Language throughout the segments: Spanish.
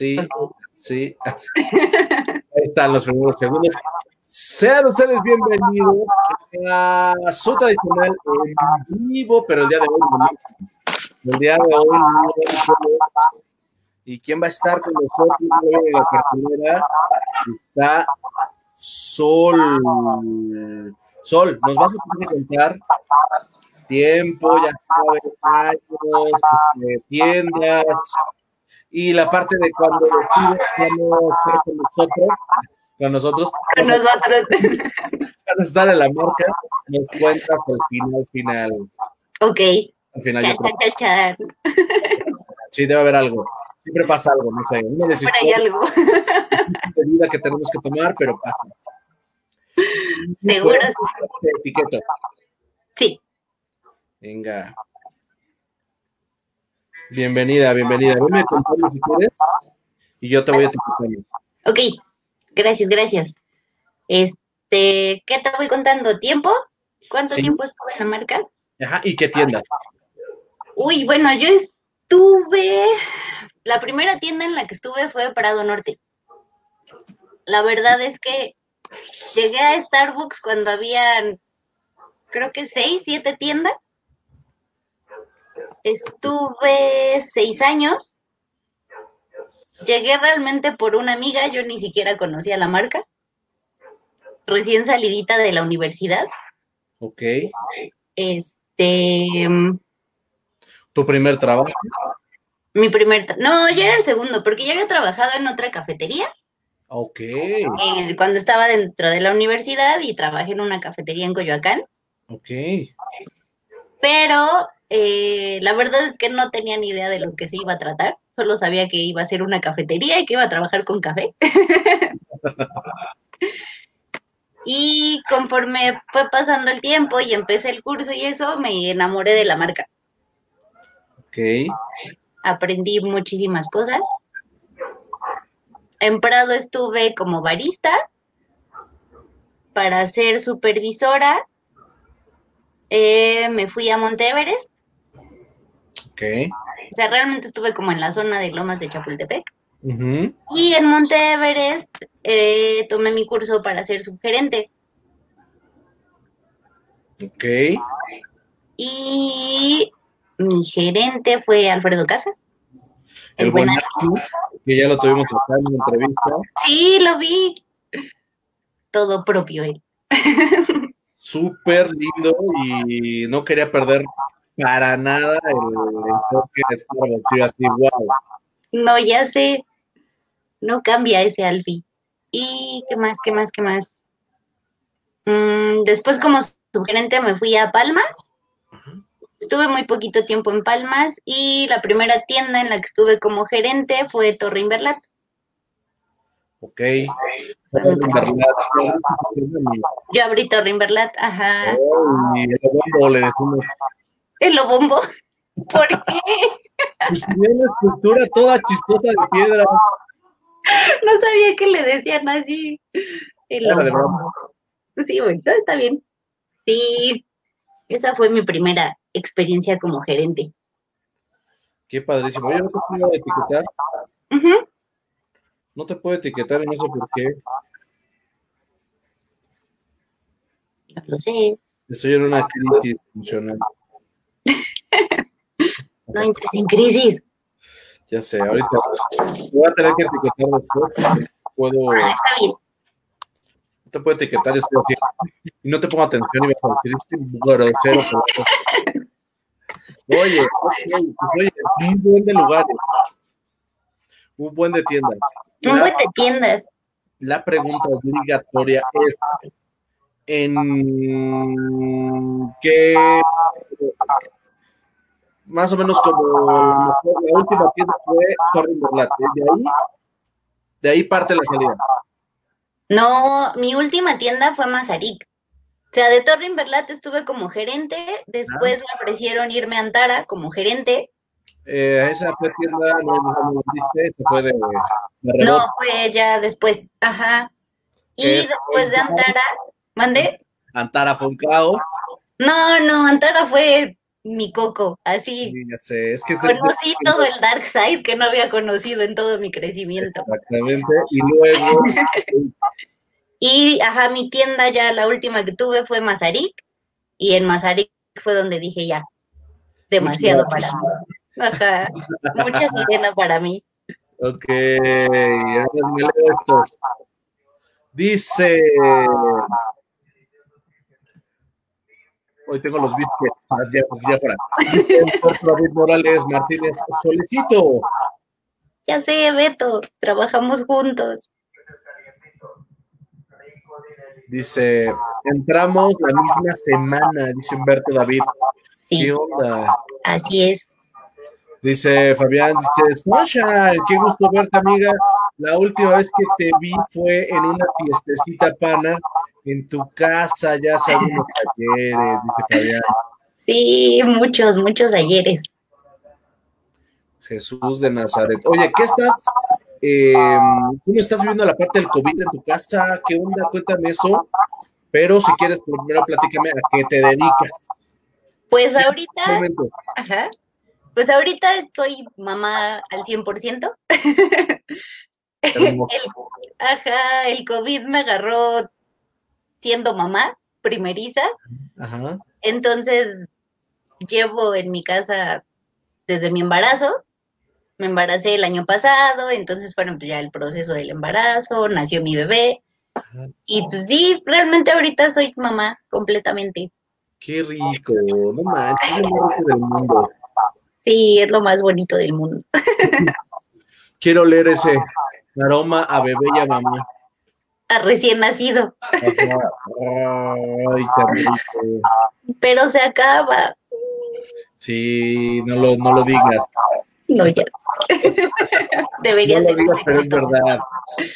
Sí, sí. Ahí están los primeros segundos. Sean ustedes bienvenidos a su tradicional en vivo, pero el día de hoy no. El día de hoy no. ¿Y quién va a estar con nosotros en la cartelera? Está Sol. Sol, nos vas a contar tiempo, ya sabes, años, este, tiendas, y la parte de cuando estar con nosotros, con nosotros, con nosotros, para estar en la marca, nos cuentas el final final. Ok. Al final yo creo. Sí, debe haber algo. Siempre pasa algo, no sé, una decisión. hay algo. vida que tenemos que tomar, pero pasa. Seguro sí. Etiqueta. Sí. Venga. Bienvenida, bienvenida. Dime contando si quieres y yo te voy a etiquetando. Ok, gracias, gracias. Este, ¿qué te voy contando? ¿Tiempo? ¿Cuánto tiempo estuve en la marca? Ajá, ¿y qué tienda? Uy, bueno, yo estuve, la primera tienda en la que estuve fue Prado Norte. La verdad es que llegué a Starbucks cuando habían, creo que seis, siete tiendas Estuve seis años. Llegué realmente por una amiga, yo ni siquiera conocía la marca. Recién salidita de la universidad. Ok. Este. ¿Tu primer trabajo? Mi primer. No, ya era el segundo, porque ya había trabajado en otra cafetería. Ok. cuando estaba dentro de la universidad y trabajé en una cafetería en Coyoacán. Ok. Pero eh, la verdad es que no tenía ni idea de lo que se iba a tratar, solo sabía que iba a ser una cafetería y que iba a trabajar con café. y conforme fue pasando el tiempo y empecé el curso y eso, me enamoré de la marca. Ok. Aprendí muchísimas cosas. En Prado estuve como barista para ser supervisora. Eh, me fui a O sea, realmente estuve como en la zona de Lomas de Chapultepec. Y en Monte Everest eh, tomé mi curso para ser subgerente. Ok. Y mi gerente fue Alfredo Casas. El, buen que ya lo tuvimos acá en una entrevista. Sí, lo vi. Todo propio él. Súper lindo y no quería perder para nada el enfoque de Starbucks. así, wow. No, ya sé. No cambia ese Alfie. ¿Y qué más, qué más, qué más? Mm, después, como sugerente, me fui a Palmas. Estuve muy poquito tiempo en Palmas y la primera tienda en la que estuve como gerente fue Torre Inverlat. Ok. Torre Inverlat. Yo abrí Torre Inverlat, ajá. y el le decimos el lobombo. ¿Por qué? Pues tiene una estructura toda chistosa de piedra. No sabía que le decían así. El lobombo. Sí, bueno, está bien. Sí, esa fue mi primera experiencia como gerente. Qué padrísimo. Yo no te puedo etiquetar. No te puedo etiquetar y no sé por qué. No lo sé. Estoy en una crisis emocional. No entres en crisis. Ya sé, ahorita voy a tener que etiquetar después. Puedo. Ah, está bien. No te puedo etiquetar, estoy así. Y no te pongo atención y vas a decir, este grosero. Oye, oye, oye, un buen de lugares. Un buen de tiendas. Un buen de tiendas. La pregunta obligatoria es: ¿en qué más o menos como la, última tienda fue Torre Inverlat, ¿eh? de ahí, de ahí parte la salida. No, mi última tienda fue Mazarik. O sea, de Torre Inverlat estuve como gerente, después ah. me ofrecieron irme a Antara como gerente. Eh, esa fue tienda, no, no, viste, se fue de, No, fue ya después, ajá. Y después de Antara, ¿mandé? Antara fue un caos. No, no, Antara fue mi coco, así. Sí, ya sé, es que se- Conocí todo el dark side que no había conocido en todo mi crecimiento. Exactamente, y luego, Y, ajá, mi tienda ya, la última que tuve fue Mazarik, y en Mazarik fue donde dije ya, demasiado Mucho. para mí. Ajá, mucha sirena para mí. ok, ahora me leo estos. Dice, hoy tengo los biscuits, ya, David Morales Martínez, solicito. Ya sé, Beto, trabajamos juntos. Dice, entramos la misma semana, dice Humberto David. ¿Qué Sí, onda? así es. Dice Fabián, dice, Sasha, qué gusto verte, amiga. La última vez que te vi fue en una fiestecita pana en tu casa, ya hace algunos talleres, dice Fabián. Sí, muchos, muchos ayeres. Jesús de Nazaret. Oye, ¿qué estás? Eh, ¿Cómo estás viviendo la parte del COVID en tu casa? ¿Qué onda? Cuéntame eso. Pero si quieres, primero platícame a qué te dedicas. Pues ahorita, ajá, pues ahorita soy mamá al 100%. Hermoso. El, ajá, el COVID me agarró siendo mamá primeriza, Ajá. entonces llevo en mi casa desde mi embarazo. Me embaracé el año pasado, entonces fueron pues, ya el proceso del embarazo, nació mi bebé. Ajá. Y pues sí, realmente ahorita soy mamá completamente. Qué rico. No manches, es lo más rico del mundo. Sí, es lo más bonito del mundo. Quiero leer ese aroma a bebé y a mamá. A recién nacido. Ay, qué pero se acaba. Sí, no lo, no lo digas. No, ya. Debería No lo digas, pero es verdad.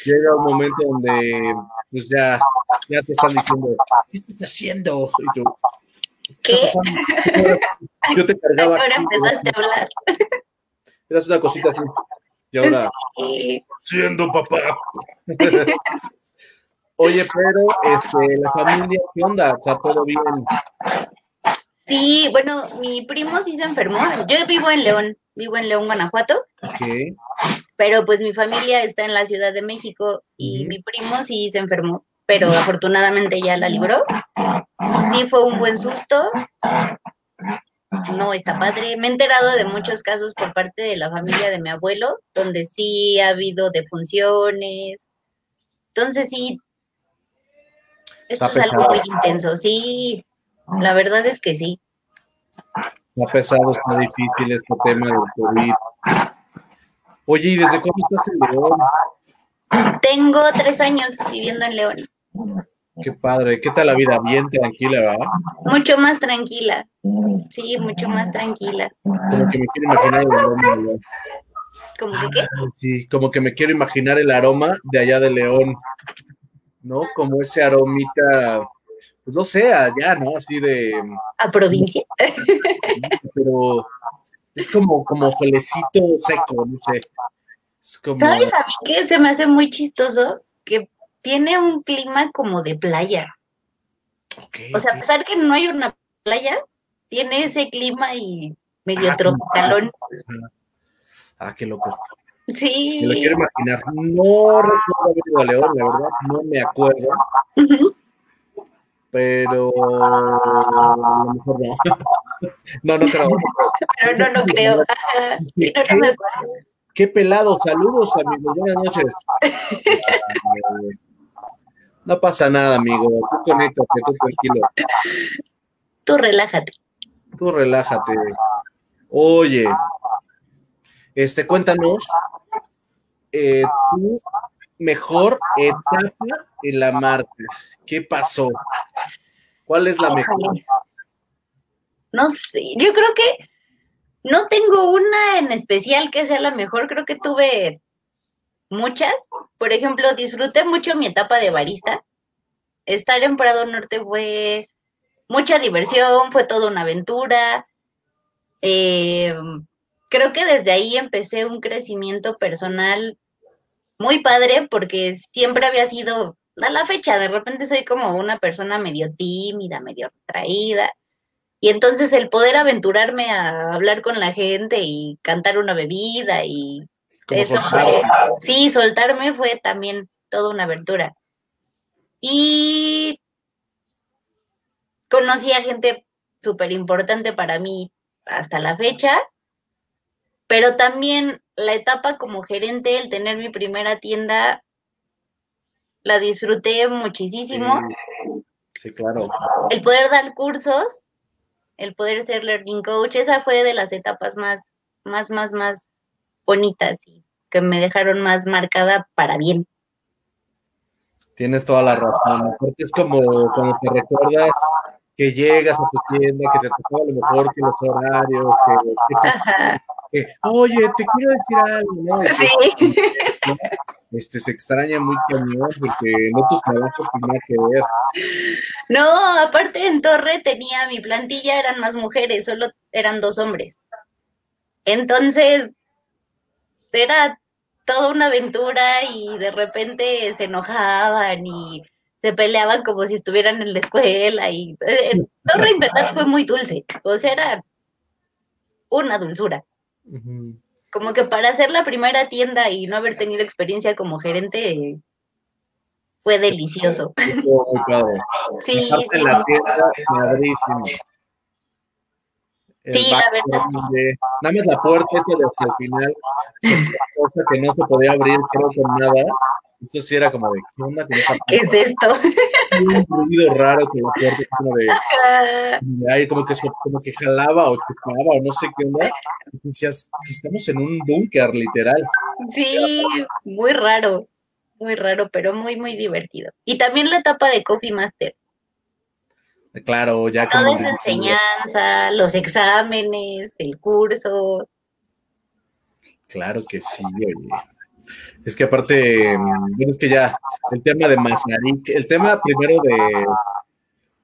Llega un momento donde pues ya, ya te están diciendo, ¿qué estás haciendo? Y tú, ¿qué. Yo te cargaba. Ahora empezaste a hablar. Eras una cosita así. Y ahora, siendo papá. Oye, pero este, la familia, ¿qué onda? ¿Está todo bien? sí, bueno, mi primo sí se enfermó. Yo vivo en León, vivo en León, Guanajuato, ¿Qué? pero pues mi familia está en la Ciudad de México y mi primo sí se enfermó, pero afortunadamente ya la libró. Sí fue un buen susto. No, está padre. Me he enterado de muchos casos por parte de la familia de mi abuelo, donde sí ha habido defunciones. Entonces sí, esto es algo muy intenso. Sí, la verdad es que sí. Está pesado, está difícil este tema del COVID. Oye, ¿y desde cuándo estás en León? Tengo tres años viviendo en León. Qué padre. ¿Qué tal la vida? Bien tranquila, ¿verdad? Mucho más tranquila. Sí, mucho más tranquila. Como que me quiero imaginar el aroma de León. Como que qué? Sí, como que me quiero imaginar el aroma de allá de León, ¿no? Como ese aromita, pues no sé, allá, ¿no? Así de, A provincia. pero es como, como solecito seco, no sé. Es como, ¿Sabes a mí qué se me hace muy chistoso? Que tiene un clima como de playa. O sea, a pesar que no hay una playa, tiene ese clima y medio Ah, tropicalón. Ah, qué loco. Me lo Sí. quiero imaginar. No recuerdo haber ido a León, la verdad, no me acuerdo, pero a lo mejor no. No, no creo. Pero no, no creo. Ajá. Sí, no, no me acuerdo. Qué pelado, saludos amigos, buenas noches. No pasa nada, amigo, tú conéctate, tú tranquilo, Tú relájate. tú relájate. Oye, este, cuéntanos, eh, tu mejor etapa en la marca, ¿qué pasó? ¿Cuál es la mejor? No sé, yo creo que no tengo una en especial que sea la mejor, creo que tuve muchas. Por ejemplo, disfruté mucho mi etapa de barista. Estar en Prado Norte fue mucha diversión, fue toda una aventura. Eh, creo que desde ahí empecé un crecimiento personal muy padre porque siempre había sido, a la fecha, de repente soy como una persona medio tímida, medio retraída Y entonces el poder aventurarme a hablar con la gente y cantar una bebida y eso fue, sí, soltarme fue también toda una aventura. Y conocí a gente súper importante para mí hasta la fecha, pero también la etapa como gerente, el tener mi primera tienda, la disfruté muchísimo. Sí, claro. El poder dar cursos, el poder ser learning coach, esa fue de las etapas más, más, más, más bonitas y que me dejaron más marcada para bien. Tienes toda la razón. Porque es como cuando te recuerdas que llegas a tu tienda, que te tocó a lo mejor que los horarios, que, oye, te quiero decir algo, ¿no? sí. Este, se extraña muy cañón porque no tus trabajos nada que ver. No, aparte en Torre tenía mi plantilla, eran más mujeres, solo eran dos hombres. Entonces, era toda una aventura y de repente se enojaban y se peleaban como si estuvieran en la escuela y eh, Torre en verdad fue muy dulce, o sea, era una dulzura. Como que para hacer la primera tienda y no haber tenido experiencia como gerente fue delicioso. sí, sí. La tienda, Sí, la verdad. nada más la puerta esa de hasta el final, esa cosa que no se podía abrir, creo, con nada. Eso sí era como de, ¿qué onda con esa ¿Qué es esto? Un ruido raro con la puerta, como de, de como, que, como que jalaba o chupaba o no sé qué onda. Y decías, estamos en un búnker, literal. Sí, muy raro, muy raro, pero muy, muy divertido. Y también la etapa de Coffee Master. Claro, ya. Toda esa enseñanza, los exámenes, el curso. Claro que sí, oye. Es que aparte, bueno, es que ya, el tema de Mazarik, el tema primero de,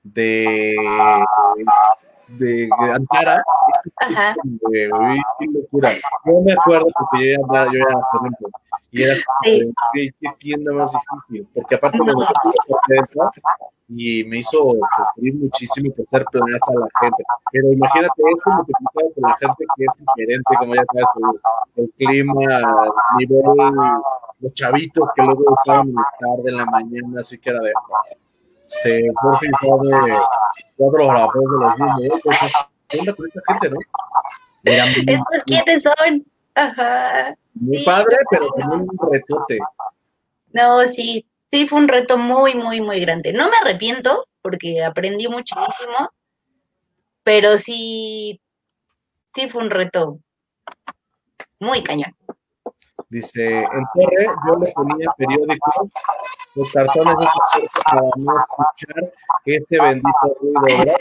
de, de, de Antara, Ajá. es como qué locura. No me acuerdo porque yo ya, yo por ejemplo, y era sí. qué, qué tienda más difícil, porque aparte no. me y me hizo sufrir muchísimo por ser plaza a la gente. Pero imagínate eso multiplicado con la gente que es diferente, como ya sabes, el, el clima, el nivel, los chavitos que luego estaban muy tarde en la mañana, así que era de. Se fin sabe cuatro horas de los mismos. ¿Qué onda con esa gente, no? ¿Estos quiénes son? Ajá. Muy sí, padre, pero también un retote. No, sí, sí fue un reto muy, muy, muy grande. No me arrepiento porque aprendí muchísimo, pero sí, sí fue un reto muy cañón. Dice, en Torre yo le ponía periódicos, los cartones de para no escuchar ese bendito ruido, ¿verdad?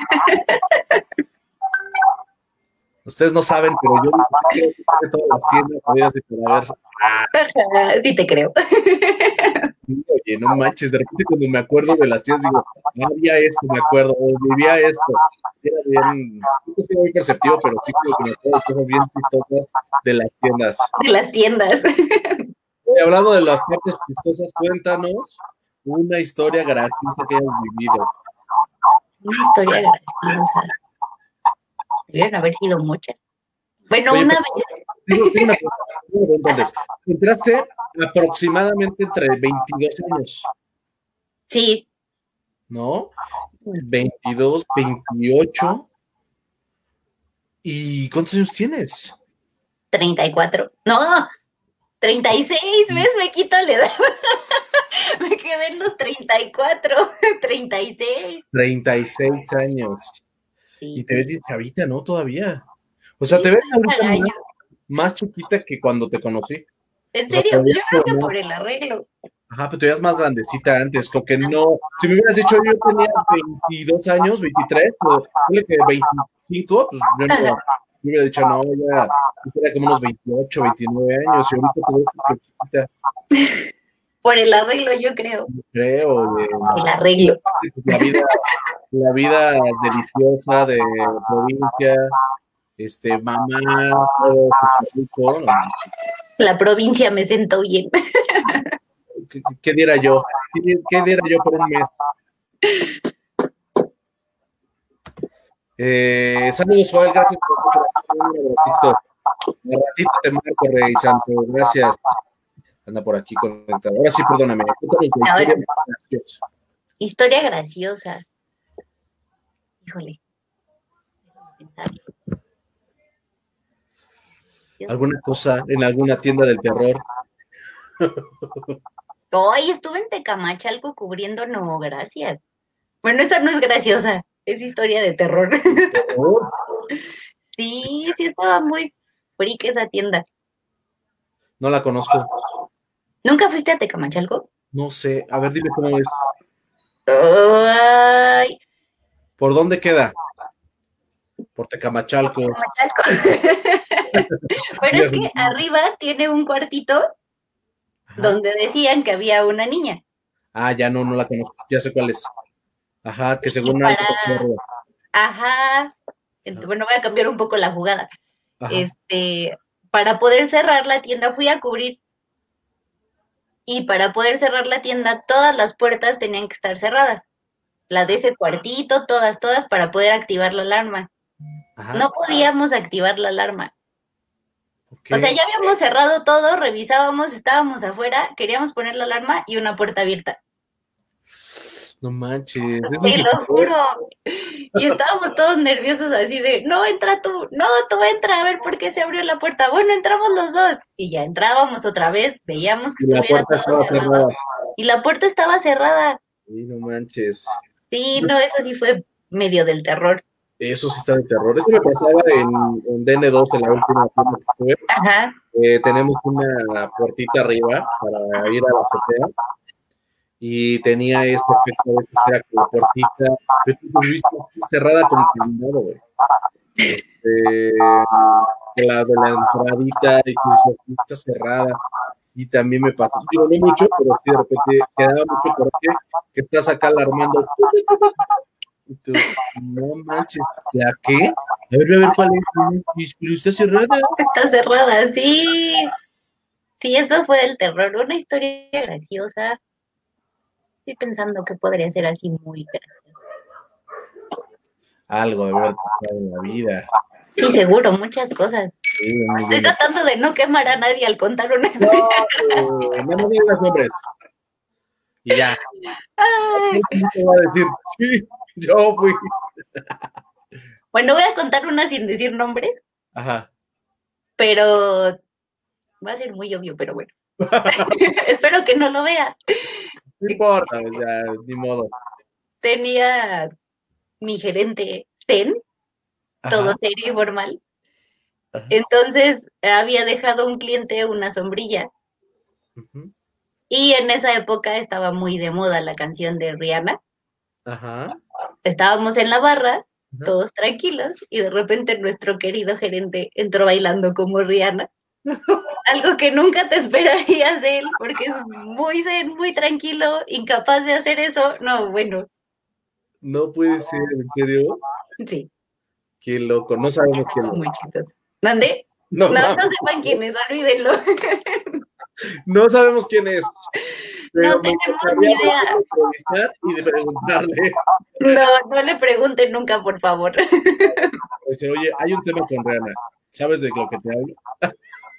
Ustedes no saben, pero yo creo que todas las tiendas habidas de por haber. Sí te creo. Oye, no manches, de repente cuando me acuerdo de las tiendas digo, no había esto, me acuerdo, o vivía esto. Era bien, no soy muy perceptivo, pero sí creo que me acuerdo cosas bien chistosas de las tiendas. De las tiendas. Y hablando de las partes chistosas, cuéntanos una historia graciosa que hayas vivido. Una historia graciosa. Debieron haber sido muchas. Bueno, Oye, una vez. Tengo, una entonces, entraste aproximadamente entre 22 años. Sí. ¿No? 22, 28. ¿Y cuántos años tienes? 34. No, 36, ¿ves? Me quito la edad. Me quedé en los 34, 36. 36 años. Y te ves bien chavita, ¿no? Todavía. O sea, te ves ahorita más, más, chiquita que cuando te conocí. ¿En serio? yo creo que por el arreglo. Ajá, pero te veías más grandecita antes, como que no. Si me hubieras dicho yo tenía 22 años, 23, o que 25, pues yo no, me hubiera dicho, no, ya era como unos 28, 29 años, y ahorita te ves chiquita. Por el arreglo, yo creo. Creo. De, el arreglo. La vida, la vida deliciosa de provincia, este, mamá, todo. La provincia me sentó bien. ¿Qué, qué diera yo? ¿Qué, ¿Qué, diera yo por un mes? Eh, saludos, Joel, gracias por un ratito. Un ratito te marco, Rey Santo, gracias. Anda por aquí conectado. Ahora sí, perdóname. Historia graciosa. Historia graciosa. Híjole. ¿Alguna cosa en alguna tienda del terror? Hoy estuve en Tecamachalco cubriendo no, gracias. Bueno, esa no es graciosa, es historia de terror. sí, sí estaba muy freak esa tienda. No la conozco. ¿Nunca fuiste a Tecamachalco? No sé, a ver, dime cómo es. Ay. ¿Por dónde queda? Por Tecamachalco. Tecamachalco. Pero es que arriba tiene un cuartito donde decían que había una niña. Ah, ya no, no la conozco, ya sé cuál es. Ajá, que según... Ajá, bueno, voy a cambiar un poco la jugada. Este, para poder cerrar la tienda fui a cubrir. Y para poder cerrar la tienda, todas las puertas tenían que estar cerradas. La de ese cuartito, todas, todas, para poder activar la alarma. No podíamos activar la alarma. O sea, ya habíamos cerrado todo, revisábamos, estábamos afuera, queríamos poner la alarma y una puerta abierta. No manches. Te lo juro. Y estábamos todos nerviosos así de, no, entra tú, no, tú entra, a ver por qué se abrió la puerta. Bueno, entramos los dos. Y ya entrábamos otra vez, veíamos que estuviera todo cerrado. Y la puerta estaba cerrada. Sí, no manches. Sí, no, eso sí fue medio del terror. Eso sí está de terror. Eso me pasaba en, DN2, en la última tienda que tuve. Ajá. Eh, tenemos una puertita arriba para ir a la azotea y tenía este efecto, a veces era como puertita, pero cerrada con candado, güey. Este, la de la entradita y que está cerrada. Y también me pasó, digo, no mucho, pero sí de repente quedaba mucho porque que estás acá alarmando no manches, ¿ya qué? A ver, a ver cuál es. Pero está cerrada. Está cerrada, sí. Sí, eso fue el terror. Una historia graciosa. Estoy pensando que podría ser así muy gracioso. Algo de ver en la vida. Sí, seguro, muchas cosas. Estoy tratando de no quemar a nadie al contar una historia. No, no me digas nombres. Y ya. Ay. ¿Qué va a decir? Sí. Yo fui. Bueno, voy a contar una sin decir nombres. Ajá. Pero va a ser muy obvio, pero bueno. Espero que no lo vea. No importa, ya, ni modo. Tenía mi gerente Zen, todo serio y formal. Entonces había dejado un cliente una sombrilla. Y en esa época estaba muy de moda la canción de Rihanna. Ajá estábamos en la barra, todos tranquilos, y de repente nuestro querido gerente entró bailando como Rihanna. Algo que nunca te esperarías de él, porque es muy zen, muy tranquilo, incapaz de hacer eso. No, bueno. No puede ser, ¿en serio? Sí. Qué loco, no sabemos quién es. Muy chistoso. ¿Dónde? No, no, sepan quién es, olvídenlo. No sabemos quién es. No tenemos ni idea. Y de preguntarle. No, no le pregunten nunca, por favor. oye, hay un tema con Rihanna. ¿Sabes de lo que te hablo?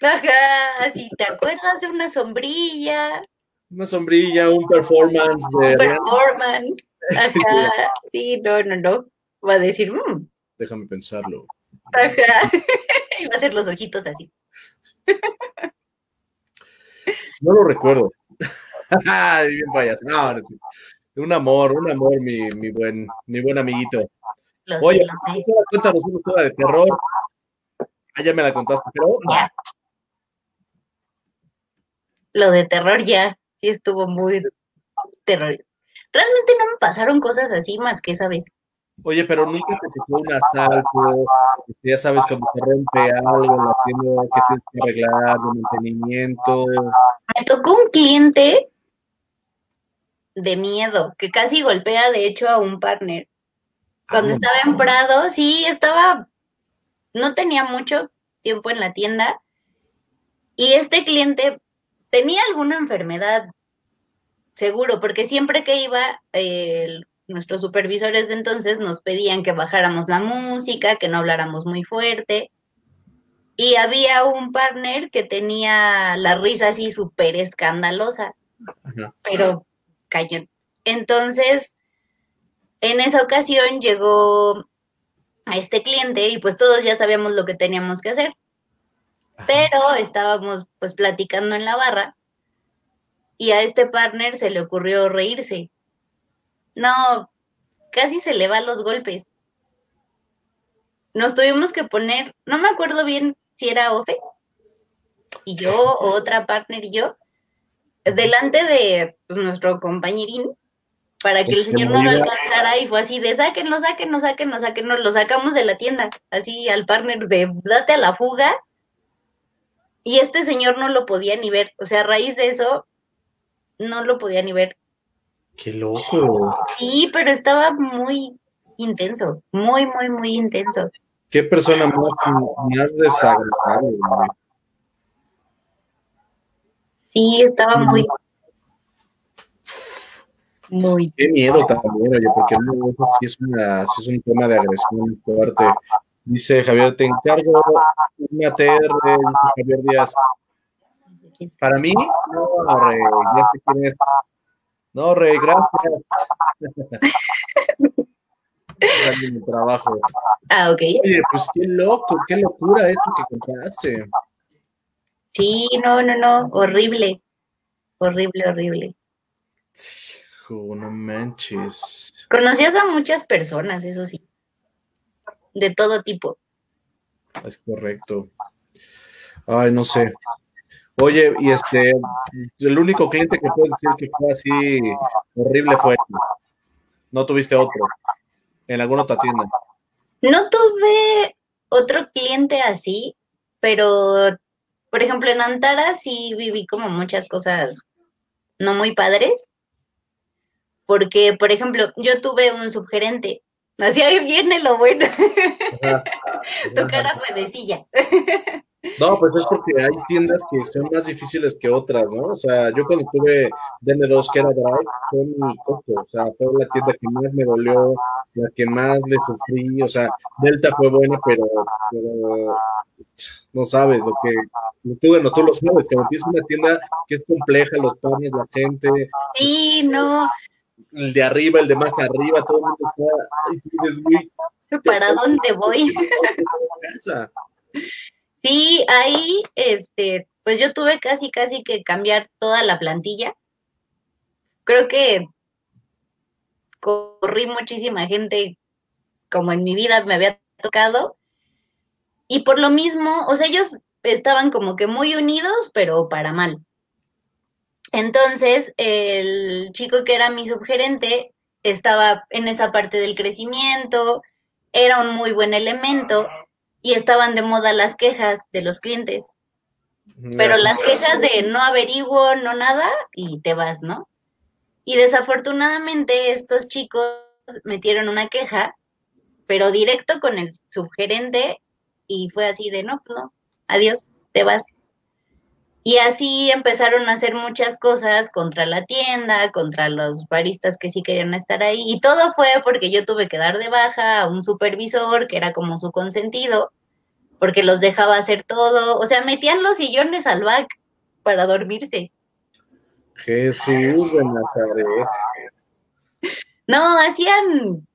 Ajá, si te acuerdas de una sombrilla. Una sombrilla, un performance de. Un performance. Ajá, sí, no, no, no. Va a decir, mmm. Déjame pensarlo. Ajá. Y va a hacer los ojitos así. No lo recuerdo. Ay, bien payaso. No, no, un amor, un amor, mi, mi, buen, mi buen amiguito. Lo Oye, sé, cuéntanos una historia de terror. Ah, ya me la contaste, pero. Ya. Lo de terror ya, sí estuvo muy terror. Realmente no me pasaron cosas así más que esa vez. Oye, pero nunca te tocó un asalto, ya sabes cuando se rompe algo en la tienda, que tienes que arreglar, de mantenimiento. Me tocó un cliente de miedo, que casi golpea de hecho a un partner. Cuando ah, estaba en Prado, sí, estaba, no tenía mucho tiempo en la tienda y este cliente tenía alguna enfermedad, seguro, porque siempre que iba, nuestros supervisores de entonces nos pedían que bajáramos la música, que no habláramos muy fuerte. Y había un partner que tenía la risa así súper escandalosa, pero cayó. Entonces, en esa ocasión llegó a este cliente y pues todos ya sabíamos lo que teníamos que hacer. Pero estábamos pues platicando en la barra y a este partner se le ocurrió reírse. No, casi se le va los golpes. Nos tuvimos que poner, no me acuerdo bien si era Ofe y yo, o otra partner y yo, delante de pues, nuestro compañerín para que el señor no lo alcanzara y fue así de sáquenlo, sáquenlo, sáquenlo, sáquenlo, lo sacamos de la tienda, así al partner de date a la fuga. Y este señor no lo podía ni ver, o sea, a raíz de eso, no lo podía ni ver. Qué loco. Sí, pero estaba muy intenso, muy, muy, muy intenso. Qué persona más, más desagradable. Sí, estaba muy, muy. Qué miedo también, oye, porque no, eso sí es, una, sí es un tema de agresión fuerte. Dice Javier, te encargo una TR, Javier Díaz. Para mí, no, Rey, ya sé quién es. No, Rey, gracias. mi trabajo. Ah, ok. Oye, pues qué loco, qué locura esto que contaste. Sí, no, no, no, horrible. Horrible, horrible. no manches. Conocías a muchas personas, eso sí. De todo tipo. Es correcto. Ay, no sé. Oye, y este, el único cliente que puedes decir que fue así horrible fue No tuviste otro en alguna otra tienda. No tuve otro cliente así, pero por ejemplo en Antara sí viví como muchas cosas no muy padres. Porque, por ejemplo, yo tuve un subgerente. Así ahí viene lo bueno. tu cara fue de silla. No, pues es porque hay tiendas que son más difíciles que otras, ¿no? O sea, yo cuando tuve DM2, que era Drive, fue mi coco, o sea, fue la tienda que más me dolió, la que más le sufrí, o sea, Delta fue buena, pero, no sabes lo que, tú, bueno, tú lo sabes, que es una tienda que es compleja, los panes, la gente. Sí, no. El de arriba, el de más arriba, todo el mundo está, y tú dices, ¿Para dónde voy? Sí, ahí, este, pues yo tuve casi, casi que cambiar toda la plantilla. Creo que corrí muchísima gente como en mi vida me había tocado. Y por lo mismo, o sea, ellos estaban como que muy unidos, pero para mal. Entonces, el chico que era mi subgerente estaba en esa parte del crecimiento, era un muy buen elemento, y estaban de moda las quejas de los clientes. Pero las quejas de no averiguo, no nada, y te vas, ¿no? Y desafortunadamente estos chicos metieron una queja, pero directo con el subgerente, y fue así de no, no, adiós, te vas. Y así empezaron a hacer muchas cosas contra la tienda, contra los baristas que sí querían estar ahí. Y todo fue porque yo tuve que dar de baja a un supervisor que era como su consentido, porque los dejaba hacer todo. O sea, metían los sillones al back para dormirse. Jesús de Nazaret. No, hacían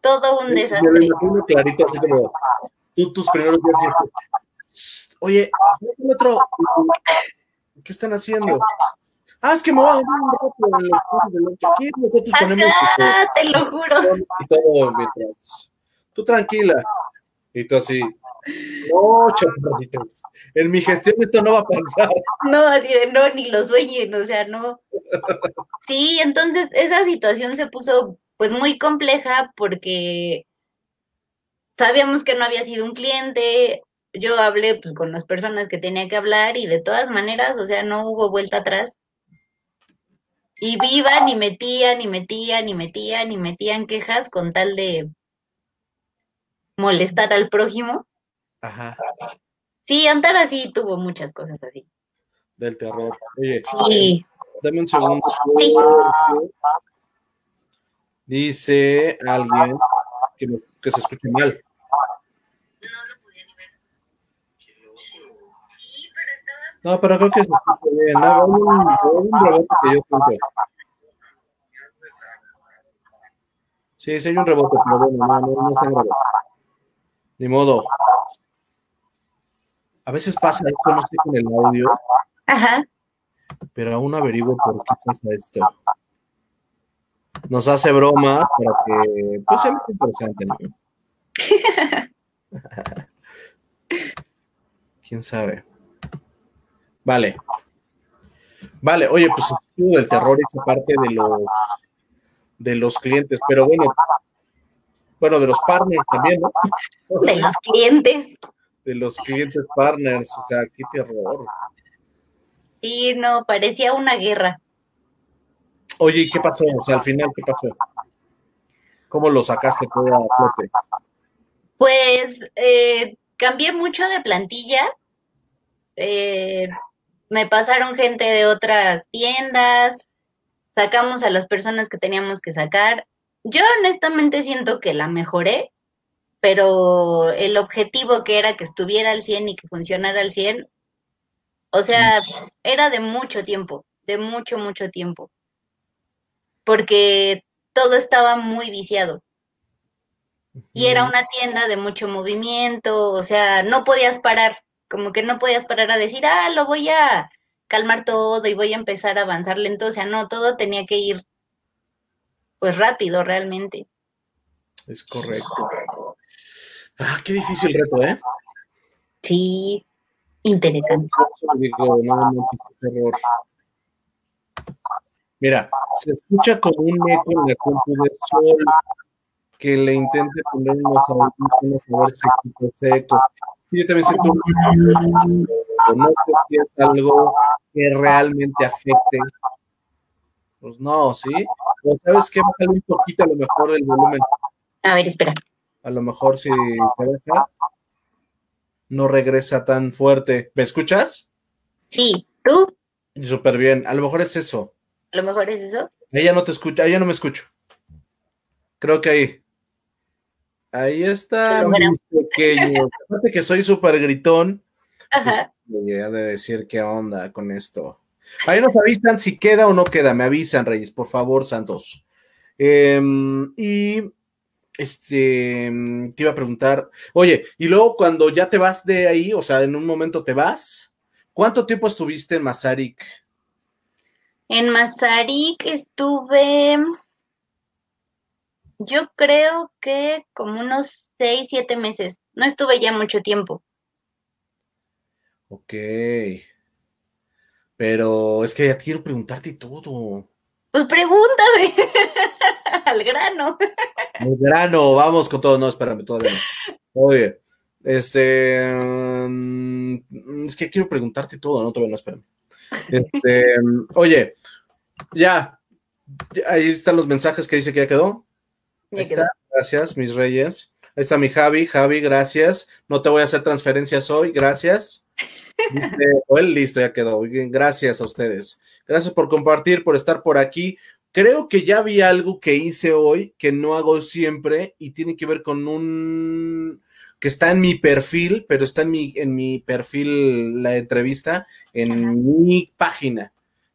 todo un desastre. clarito, así como tú tus primeros días Oye, otro. ¿Qué están haciendo? Ah, es que me voy a dar un rato aquí nosotros ponemos. Ah, te lo juro. Y todo mientras. Tú tranquila. Y tú así. No, chaparritos. En mi gestión esto no va a pasar. No, así de no, ni lo sueñen, o sea, no. Sí, entonces esa situación se puso pues muy compleja porque sabíamos que no había sido un cliente, yo hablé pues, con las personas que tenía que hablar y de todas maneras, o sea, no hubo vuelta atrás. Y vivan y metían y metían y metían y metían quejas con tal de molestar al prójimo. Ajá. Sí, Antara sí tuvo muchas cosas así. Del terror. Oye, sí. dame un segundo. Sí. Dice alguien que, que se escuche mal. No, pero creo que se escucha bien. No, hay un, rebote que yo siento. Sí, sí hay un rebote, pero bueno, no, no, no está en rebote. Ni modo. A veces pasa esto, no sé con el audio. Ajá. Pero aún averiguo por qué pasa esto. Nos hace broma para que, pues, sea más interesante, ¿no? ¿Quién sabe? Vale. Vale, oye, pues estuvo del terror esa parte de los de los clientes, pero bueno, bueno, de los partners también, ¿no? De los clientes. De los clientes partners, o sea, qué terror. Sí, no, parecía una guerra. Oye, ¿y qué pasó? O sea, al final, ¿qué pasó? ¿Cómo lo sacaste todo a flote? Pues eh, cambié mucho de plantilla. Eh, me pasaron gente de otras tiendas, sacamos a las personas que teníamos que sacar. Yo honestamente siento que la mejoré, pero el objetivo que era que estuviera al 100 y que funcionara al 100, o sea, era de mucho tiempo, de mucho, mucho tiempo. Porque todo estaba muy viciado. Y era una tienda de mucho movimiento, o sea, no podías parar, como que no podías parar a decir, ah, lo voy a calmar todo y voy a empezar a avanzar lento, o sea, no, todo tenía que ir pues rápido realmente. Es correcto. Ah, qué difícil reto, ¿eh? Sí, interesante. Digo, no, no, terror. Mira, se escucha como un eco en la compu de sol que le intente poner unos audífonos a ver si quita ese eco. Yo también siento no sé si es algo que realmente afecte. Pues no, ¿sí? O sabes que bajar un poquito a lo mejor del volumen. A ver, espera. A lo mejor si se deja, no regresa tan fuerte. ¿Me escuchas? Sí, ¿tú? Súper bien. A lo mejor es eso. A lo mejor es eso. Ella no te escucha, ella no me escucho. Creo que ahí. Ahí está, mi pequeño. Aparte que soy súper gritón. Pues, de decir qué onda con esto. Ahí nos avisan si queda o no queda. Me avisan, Reyes, por favor, Santos. Em, y este te iba a preguntar, oye, y luego cuando ya te vas de ahí, o sea, en un momento te vas, ¿cuánto tiempo estuviste en Mazarik? En Mazarik estuve, yo creo que como unos seis, siete meses. No estuve ya mucho tiempo. Ok. Pero es que ya quiero preguntarte todo. Pues pregúntame. Al grano. Al grano, vamos con todo. No, espérame, todavía. Oye, este. Mm, es que quiero preguntarte todo, no, todavía no, espérame. Este, oye, ya. Ahí están los mensajes que dice que ya quedó. Quedó. Gracias, mis reyes. Ahí está mi Javi. Javi, gracias. No te voy a hacer transferencias hoy, gracias. Dice listo, ya quedó. Bien, gracias a ustedes. Gracias por compartir, por estar por aquí. Creo que ya vi algo que hice hoy que no hago siempre y tiene que ver con un que está en mi perfil, pero está en mi, en mi perfil la entrevista, en mi página.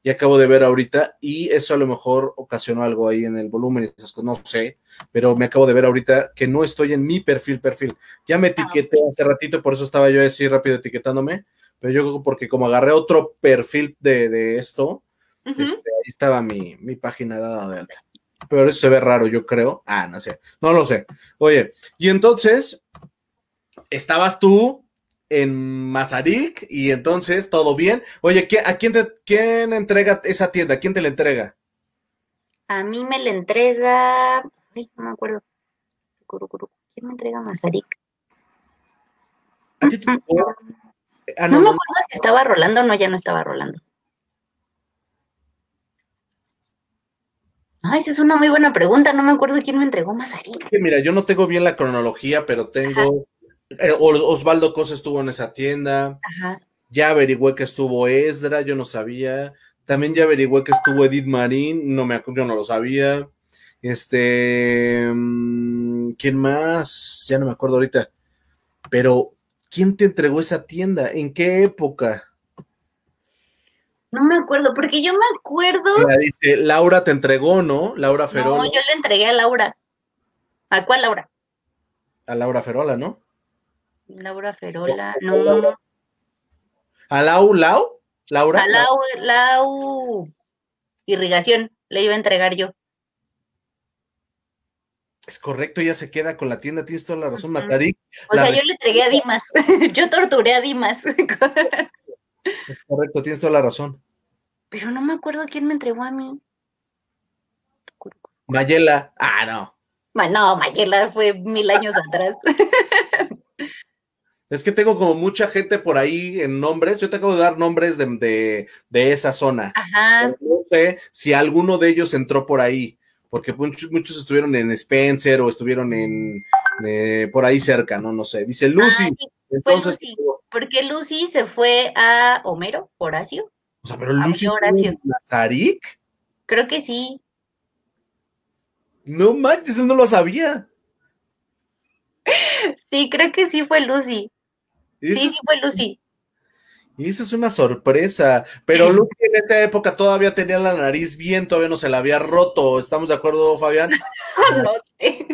Y acabo de ver ahorita, y eso a lo mejor ocasionó algo ahí en el volumen y esas cosas, no sé, pero me acabo de ver ahorita que no estoy en mi perfil, perfil. Ya me ah, etiqueté hace ratito, por eso estaba yo así rápido etiquetándome, pero yo creo porque como agarré otro perfil de, esto, este, ahí estaba mi, mi página dada de alta. Pero eso se ve raro, yo creo. Ah, no sé, no lo sé. Oye, y entonces, estabas tú en Mazarik y entonces todo bien. Oye, ¿a quién, te, quién entrega esa tienda? ¿Quién te la entrega? A mí me la entrega. Ay, no me acuerdo. ¿Quién me entrega Mazarik? ¿A ti te Ah, no, me acuerdo si estaba rolando o no, ya no estaba rolando. Ay, esa es una muy buena pregunta. No me acuerdo quién me entregó Mazarik. Mira, yo no tengo bien la cronología, pero tengo. Osvaldo Cosa estuvo en esa tienda. Ajá. Ya averigüé que estuvo Esdra, yo no sabía. También ya averigüé que estuvo Edith Marín, no me yo no lo sabía. Este, mm, ¿quién más? Ya no me acuerdo ahorita. Pero, ¿quién te entregó esa tienda? ¿En qué época? No me acuerdo, porque yo me acuerdo. dice, Laura te entregó, ¿no? Laura Ferola. No, yo le entregué a Laura. ¿A cuál Laura? A Laura Ferola, ¿no? Laura Ferola, no. ¿A Lau, Lau? ¿Laura? A Lau, Lau. Irrigación, le iba a entregar yo. Es correcto, ella se queda con la tienda, tienes toda la razón, Mazarik. O sea, yo le entregué a Dimas, yo torturé a Dimas. es correcto, tienes toda la razón. Pero no me acuerdo quién me entregó a mí. Mayela, ah, no. No, Mayela fue mil años atrás. Es que tengo como mucha gente por ahí en nombres. Yo te acabo de dar nombres de, esa zona. Ajá. no sé si alguno de ellos entró por ahí, porque muchos, estuvieron en Spencer o estuvieron en eh, por ahí cerca, no, no sé. Dice Lucy. Ah, entonces, Lucy, porque Lucy se fue a Homero, Horacio. O sea, pero Lucy Horacio. Nazarik. Creo que sí. No manches, no lo sabía. Sí, creo que sí fue Lucy. Sí, sí fue Lucy. Y esa es una sorpresa. Pero Lucy en esa época todavía tenía la nariz bien, todavía no se la había roto. ¿Estamos de acuerdo, Fabián? no sé.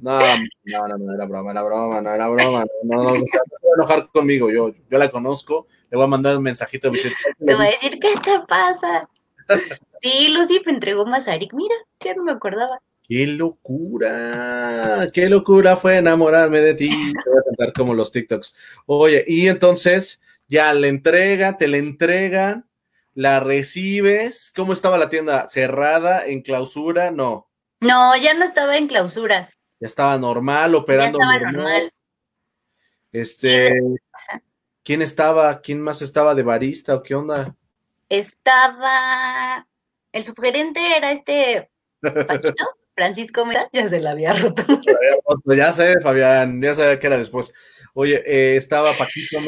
No, no, no, era broma, era broma, no era broma. No, no, no, no, no a enojar conmigo. Yo, yo la conozco. Le voy a mandar un mensajito. Te voy a decir, ¿qué te pasa? Sí, Lucy me entregó Mazarik. Mira, que no me acordaba. ¡Qué locura! ¡Qué locura fue enamorarme de ti! Te voy a cantar como los TikToks. Oye, y entonces ya la entrega, te la entregan, la recibes. ¿Cómo estaba la tienda? ¿Cerrada? ¿En clausura? No. No, ya no estaba en clausura. Ya estaba normal, operando. Ya estaba normal. Este, ¿quién estaba? ¿Quién más estaba de barista o qué onda? Estaba, el subgerente era este Paquito. Francisco Meda ya se la había roto. Ya sé, Fabián, ya sabía que era después. Oye, eh, estaba Paquito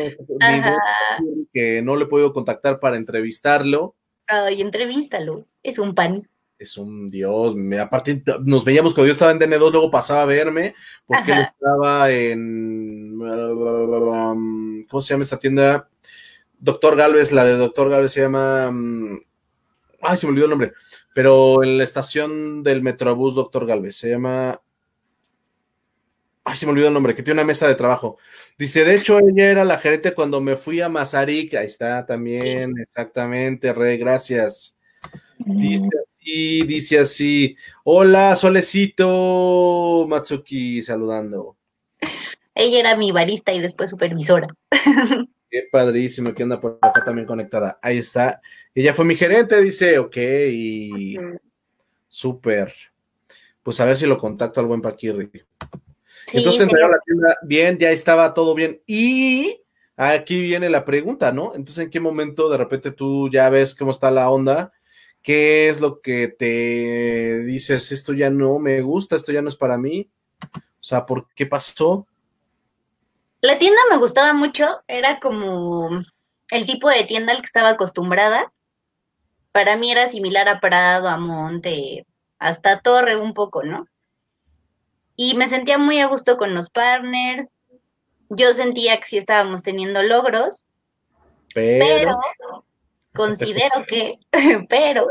que no le he podido contactar para entrevistarlo. Ay, entrevístalo, es un pan. Es un dios, me, aparte nos veíamos cuando yo estaba en DN2, luego pasaba a verme, porque él estaba en, ¿cómo se llama esta tienda? Doctor Galvez, la de Doctor Galvez se llama, mm, ay, se me olvidó el nombre, pero en la estación del Metrobús Doctor Galvez, se llama... Ay, se me olvidó el nombre, que tiene una mesa de trabajo. Dice, de hecho, ella era la gerente cuando me fui a Mazarik. Ahí está también, exactamente, Rey, gracias. Dice así, dice así. Hola, Solecito Matsuki, saludando. Ella era mi barista y después supervisora. Qué padrísimo que anda por acá también conectada. Ahí está. Ella fue mi gerente, dice, ok, y súper. Pues a ver si lo contacto al buen Paquirri. Entonces entró a la tienda bien, ya estaba todo bien. Y aquí viene la pregunta, ¿no? Entonces, ¿en qué momento de repente tú ya ves cómo está la onda? ¿Qué es lo que te dices, esto ya no me gusta, esto ya no es para mí? O sea, ¿por qué pasó? La tienda me gustaba mucho, era como el tipo de tienda al que estaba acostumbrada. Para mí era similar a Prado, a Monte, hasta Torre un poco, ¿no? Y me sentía muy a gusto con los partners. Yo sentía que sí estábamos teniendo logros, pero, considero que, pero...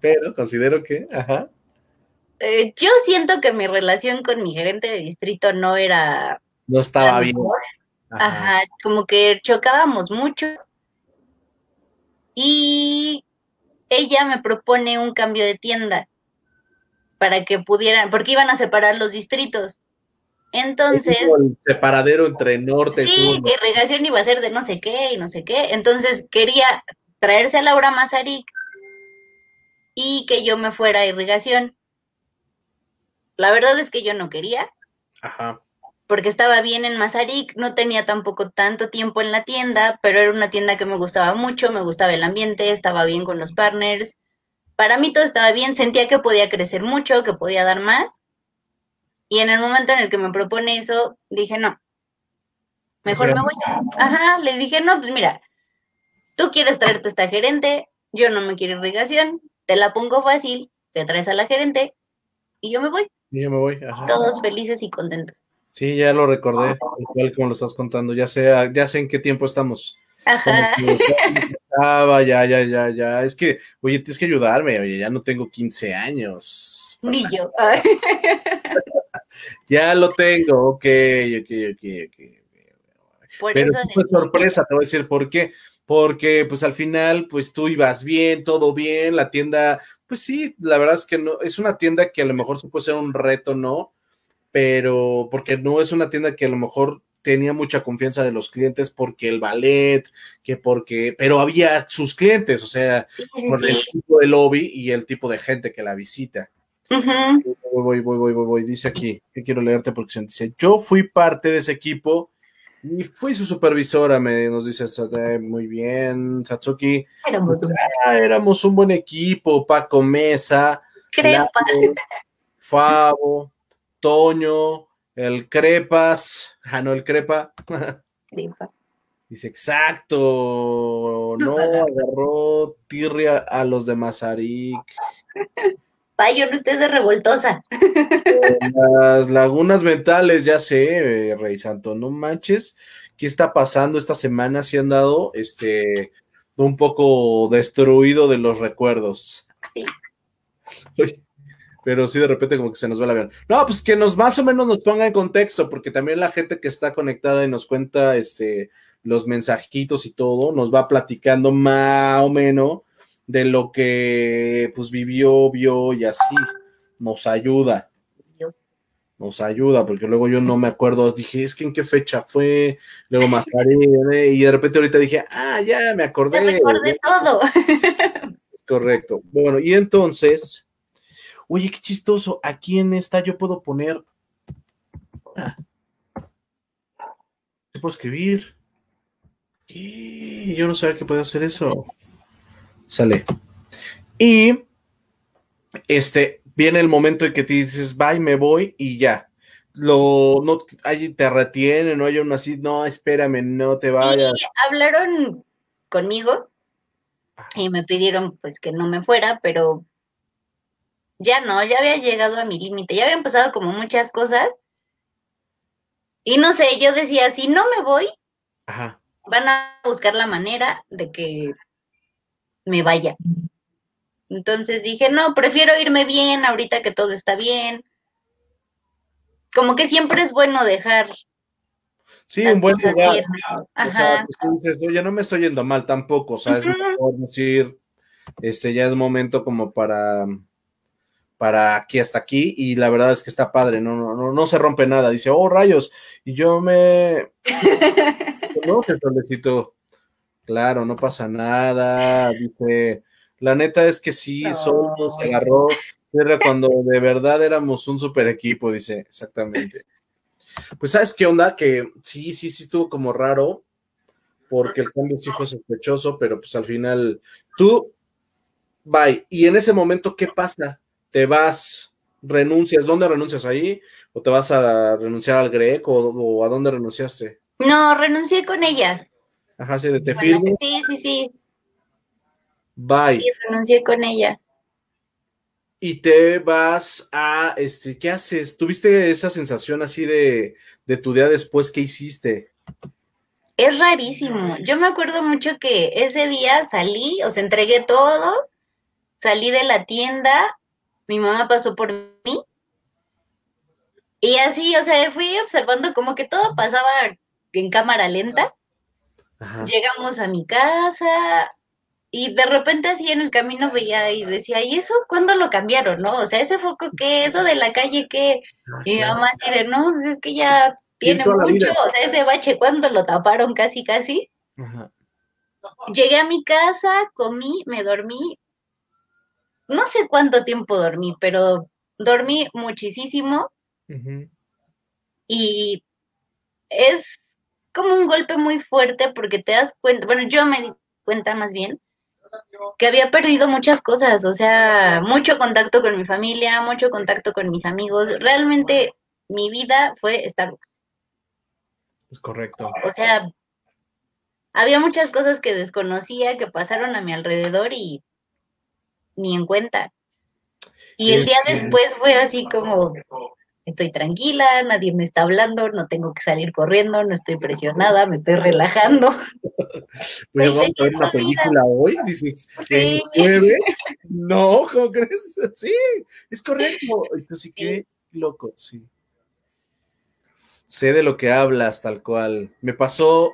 Pero considero que, ajá. Eh, yo siento que mi relación con mi gerente de distrito no era no estaba bien. Ajá. como que chocábamos mucho. Y ella me propone un cambio de tienda para que pudieran, porque iban a separar los distritos. Entonces. el separadero entre norte y sur. Sí, irrigación iba a ser de no sé qué y no sé qué. Entonces quería traerse a Laura Mazarik y que yo me fuera a irrigación. La verdad es que yo no quería. Ajá porque estaba bien en Mazarik, no tenía tampoco tanto tiempo en la tienda, pero era una tienda que me gustaba mucho, me gustaba el ambiente, estaba bien con los partners. Para mí todo estaba bien, sentía que podía crecer mucho, que podía dar más. Y en el momento en el que me propone eso, dije, no, mejor me voy. Ajá, le dije, no, pues mira, tú quieres traerte esta gerente, yo no me quiero irrigación, te la pongo fácil, te traes a la gerente y yo me voy. Y yo me voy. Todos felices y contentos. Sí, ya lo recordé, igual como lo estás contando, ya sé, ya sé en qué tiempo estamos. Ajá. ya, ya, ya, ya. Es que, oye, tienes que ayudarme, oye, ya no tengo 15 años. Ni yo. ya lo tengo, ok, ok, ok, ok. Pero fue sorpresa, te voy a decir por qué. Porque, pues al final, pues tú ibas bien, todo bien, la tienda, pues sí, la verdad es que no, es una tienda que a lo mejor se puede ser un reto, ¿no? Pero porque no es una tienda que a lo mejor tenía mucha confianza de los clientes porque el ballet, que porque, pero había sus clientes, o sea, por el tipo de lobby y el tipo de gente que la visita. voy, voy, voy, voy, voy, dice aquí, que quiero leerte porque dice, yo fui parte de ese equipo y fui su supervisora, me nos dice muy bien, Satsuki. Éramos un, ah, éramos un buen equipo, Paco Mesa, Crepa. Favo, Toño, el Crepas, ah, no, el Crepa. Crepa. Dice, exacto, no, agarró tirria a los de Mazarik. Vaya, no estés de revoltosa. Las lagunas mentales, ya sé, Rey Santo, no manches, ¿qué está pasando esta semana? Si han dado este un poco destruido de los recuerdos. Sí pero sí de repente como que se nos va el avión. No, pues que nos más o menos nos ponga en contexto, porque también la gente que está conectada y nos cuenta este, los mensajitos y todo, nos va platicando más o menos de lo que pues vivió, vio y así. Nos ayuda. Nos ayuda, porque luego yo no me acuerdo, dije, es que en qué fecha fue, luego más tarde, y de repente ahorita dije, ah, ya me acordé. me acordé todo. Correcto. Bueno, y entonces, Oye, qué chistoso. Aquí en esta yo puedo poner. Ah, puedo escribir. Y yo no sabía que podía hacer eso. Sale. Y este viene el momento en que te dices, bye, me voy y ya. Lo, no, ahí te retiene, no hay uno así, no, espérame, no te vayas. hablaron conmigo y me pidieron pues que no me fuera, pero ya no, ya había llegado a mi límite, ya habían pasado como muchas cosas. Y no sé, yo decía, si no me voy, van a buscar la manera de que me vaya. Entonces dije, no, prefiero irme bien ahorita que todo está bien. Como que siempre es bueno dejar. Sí, un buen lugar. O sea, tú dices, oye, no me estoy yendo mal tampoco, o sea, es mejor decir, este, ya es momento como para para aquí hasta aquí y la verdad es que está padre, no, no, no, no se rompe nada. Dice, oh rayos, y yo me... no, solecito. Claro, no pasa nada. Dice, la neta es que sí, solo se agarró. Era cuando de verdad éramos un super equipo, dice, exactamente. Pues, ¿sabes qué onda? Que sí, sí, sí estuvo como raro, porque el cambio sí fue sospechoso, pero pues al final, tú, bye. Y en ese momento, ¿qué pasa? Te vas, renuncias, ¿dónde renuncias ahí? ¿O te vas a renunciar al Greco o, a dónde renunciaste? No, renuncié con ella. Ajá, sí, de te Sí, sí, sí. Bye. Sí, renuncié con ella. Y te vas a, este, ¿qué haces? ¿Tuviste esa sensación así de, de tu día después? ¿Qué hiciste? Es rarísimo. Yo me acuerdo mucho que ese día salí, o sea, entregué todo, salí de la tienda, mi mamá pasó por mí. Y así, o sea, fui observando como que todo pasaba en cámara lenta. Llegamos a mi casa y de repente así en el camino veía y decía, ¿y eso cuándo lo cambiaron, no? O sea, ese foco qué, eso de la calle. Ah, y mi mamá así de, no, es que ya tiene mucho, o sea, ese bache, ¿cuándo lo taparon casi, casi? Llegué a mi casa, comí, me dormí, no sé cuánto tiempo dormí, pero dormí muchísimo. Y es como un golpe muy fuerte porque te das cuenta, bueno, yo me di cuenta más bien que había perdido muchas cosas, o sea, mucho contacto con mi familia, mucho contacto con mis amigos. Realmente mi vida fue Starbucks. Es correcto. O sea, había muchas cosas que desconocía, que pasaron a mi alrededor y ni en cuenta. Y el día después fue así como, estoy tranquila, nadie me está hablando, no tengo que salir corriendo, no estoy presionada, me estoy relajando. Voy a ver una película hoy, dices, ¿en No, ¿cómo crees? Sí, es correcto. Entonces, qué loco, sí. Sé de lo que hablas, tal cual. Me pasó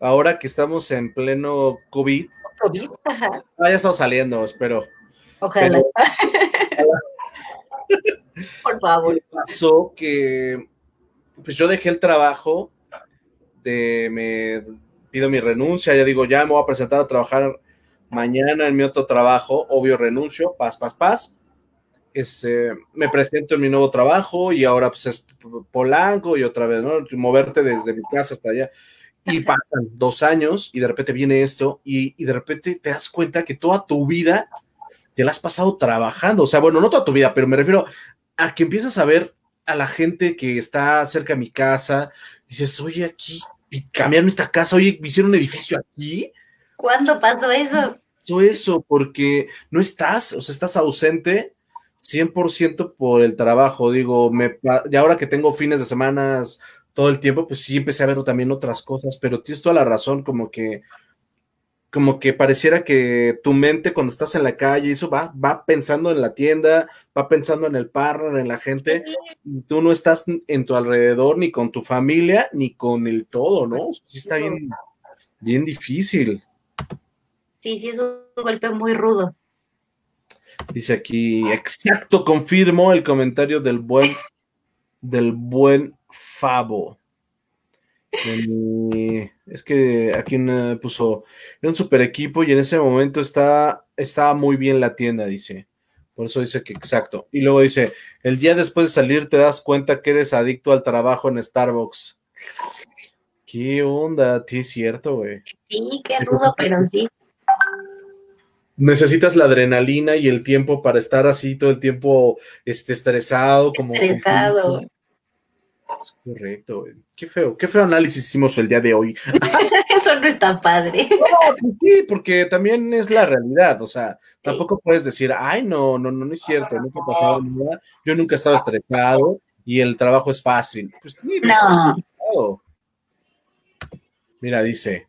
ahora que estamos en pleno COVID. COVID, ajá. Ah, ya estamos saliendo, espero. Ojalá. Por favor. pasó que pues yo dejé el trabajo, de, me pido mi renuncia, ya digo, ya me voy a presentar a trabajar mañana en mi otro trabajo, obvio renuncio, paz, paz, paz. Este, me presento en mi nuevo trabajo y ahora pues es Polanco y otra vez, ¿no? Moverte desde mi casa hasta allá. Y pasan dos años y de repente viene esto y, y de repente te das cuenta que toda tu vida te la has pasado trabajando. O sea, bueno, no toda tu vida, pero me refiero a que empiezas a ver a la gente que está cerca de mi casa, dices, oye, aquí cambiaron esta casa, oye, me hicieron un edificio aquí. ¿Cuándo pasó eso? Pasó eso, porque no estás, o sea, estás ausente 100% por el trabajo. Digo, me, y ahora que tengo fines de semanas todo el tiempo, pues sí empecé a ver también otras cosas, pero tienes toda la razón, como que como que pareciera que tu mente cuando estás en la calle, eso va, va pensando en la tienda, va pensando en el partner, en la gente, y tú no estás en tu alrededor ni con tu familia ni con el todo, ¿no? Sí está bien, bien difícil. Sí, sí, es un golpe muy rudo. Dice aquí, exacto, confirmo el comentario del buen, del buen Fabo es que aquí me puso, era un super equipo y en ese momento está, estaba muy bien la tienda, dice. Por eso dice que exacto. Y luego dice, el día después de salir te das cuenta que eres adicto al trabajo en Starbucks. ¿Qué onda? Sí, es cierto, güey. Sí, qué rudo, pero sí. Necesitas la adrenalina y el tiempo para estar así todo el tiempo este, estresado. Como, estresado. Es correcto, Qué feo, qué feo análisis hicimos el día de hoy. Eso no está padre. Pues sí, porque también es la realidad, o sea, tampoco puedes decir, ay, no, no, no, no es cierto, nunca ha pasado nada, yo nunca he estado estresado y el trabajo es fácil. Pues no. Mira, dice,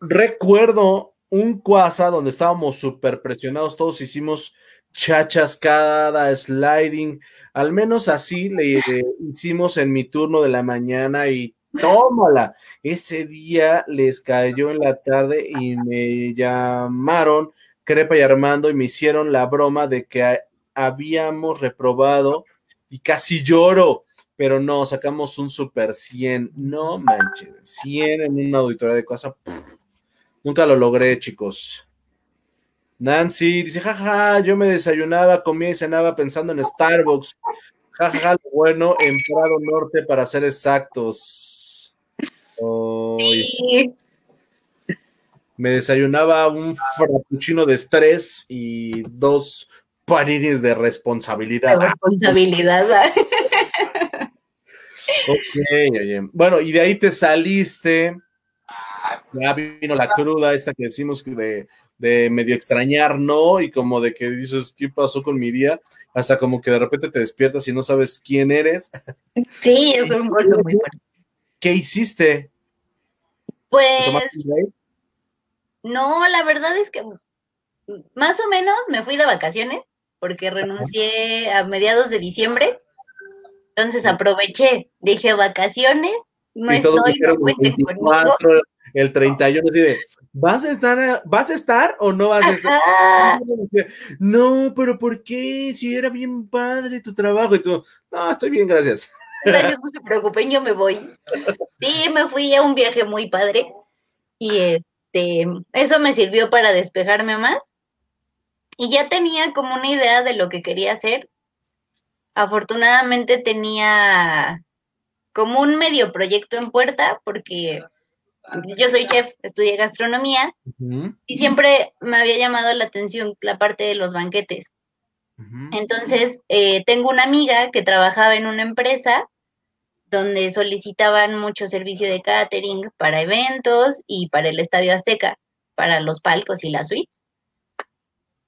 recuerdo un cuasa donde estábamos súper presionados, todos hicimos chachas cada sliding, al menos así le hicimos en mi turno de la mañana y tómala. Ese día les cayó en la tarde y me llamaron Crepa y Armando y me hicieron la broma de que habíamos reprobado y casi lloro, pero no, sacamos un super 100, no manches, 100 en una auditoría de cosa. Nunca lo logré, chicos. Nancy dice, jaja, yo me desayunaba, comía y cenaba pensando en Starbucks. Jaja, lo bueno en Prado Norte para ser exactos. Me desayunaba un frappuccino de estrés y dos paninis de responsabilidad. De responsabilidad. ok, Bueno, y de ahí te saliste ya vino la cruda esta que decimos de, de medio extrañar, ¿no? Y como de que dices, ¿qué pasó con mi día? Hasta como que de repente te despiertas y no sabes quién eres. Sí, es un golpe muy fuerte. ¿Qué hiciste? Pues... No, la verdad es que más o menos me fui de vacaciones porque renuncié a mediados de diciembre. Entonces aproveché, dije vacaciones, no estoy, no cuenten conmigo el 31 así de, ¿vas a estar, vas a estar o no vas a estar? No, pero ¿por qué? Si era bien padre tu trabajo y tú, no, estoy bien, gracias. Gracias, no se preocupen, yo me voy. Sí, me fui a un viaje muy padre y este, eso me sirvió para despejarme más y ya tenía como una idea de lo que quería hacer. Afortunadamente tenía como un medio proyecto en puerta porque yo soy chef, estudié gastronomía y siempre me había llamado la atención la parte de los banquetes. Entonces, eh, tengo una amiga que trabajaba en una empresa donde solicitaban mucho servicio de catering para eventos y para el Estadio Azteca, para los palcos y las suites.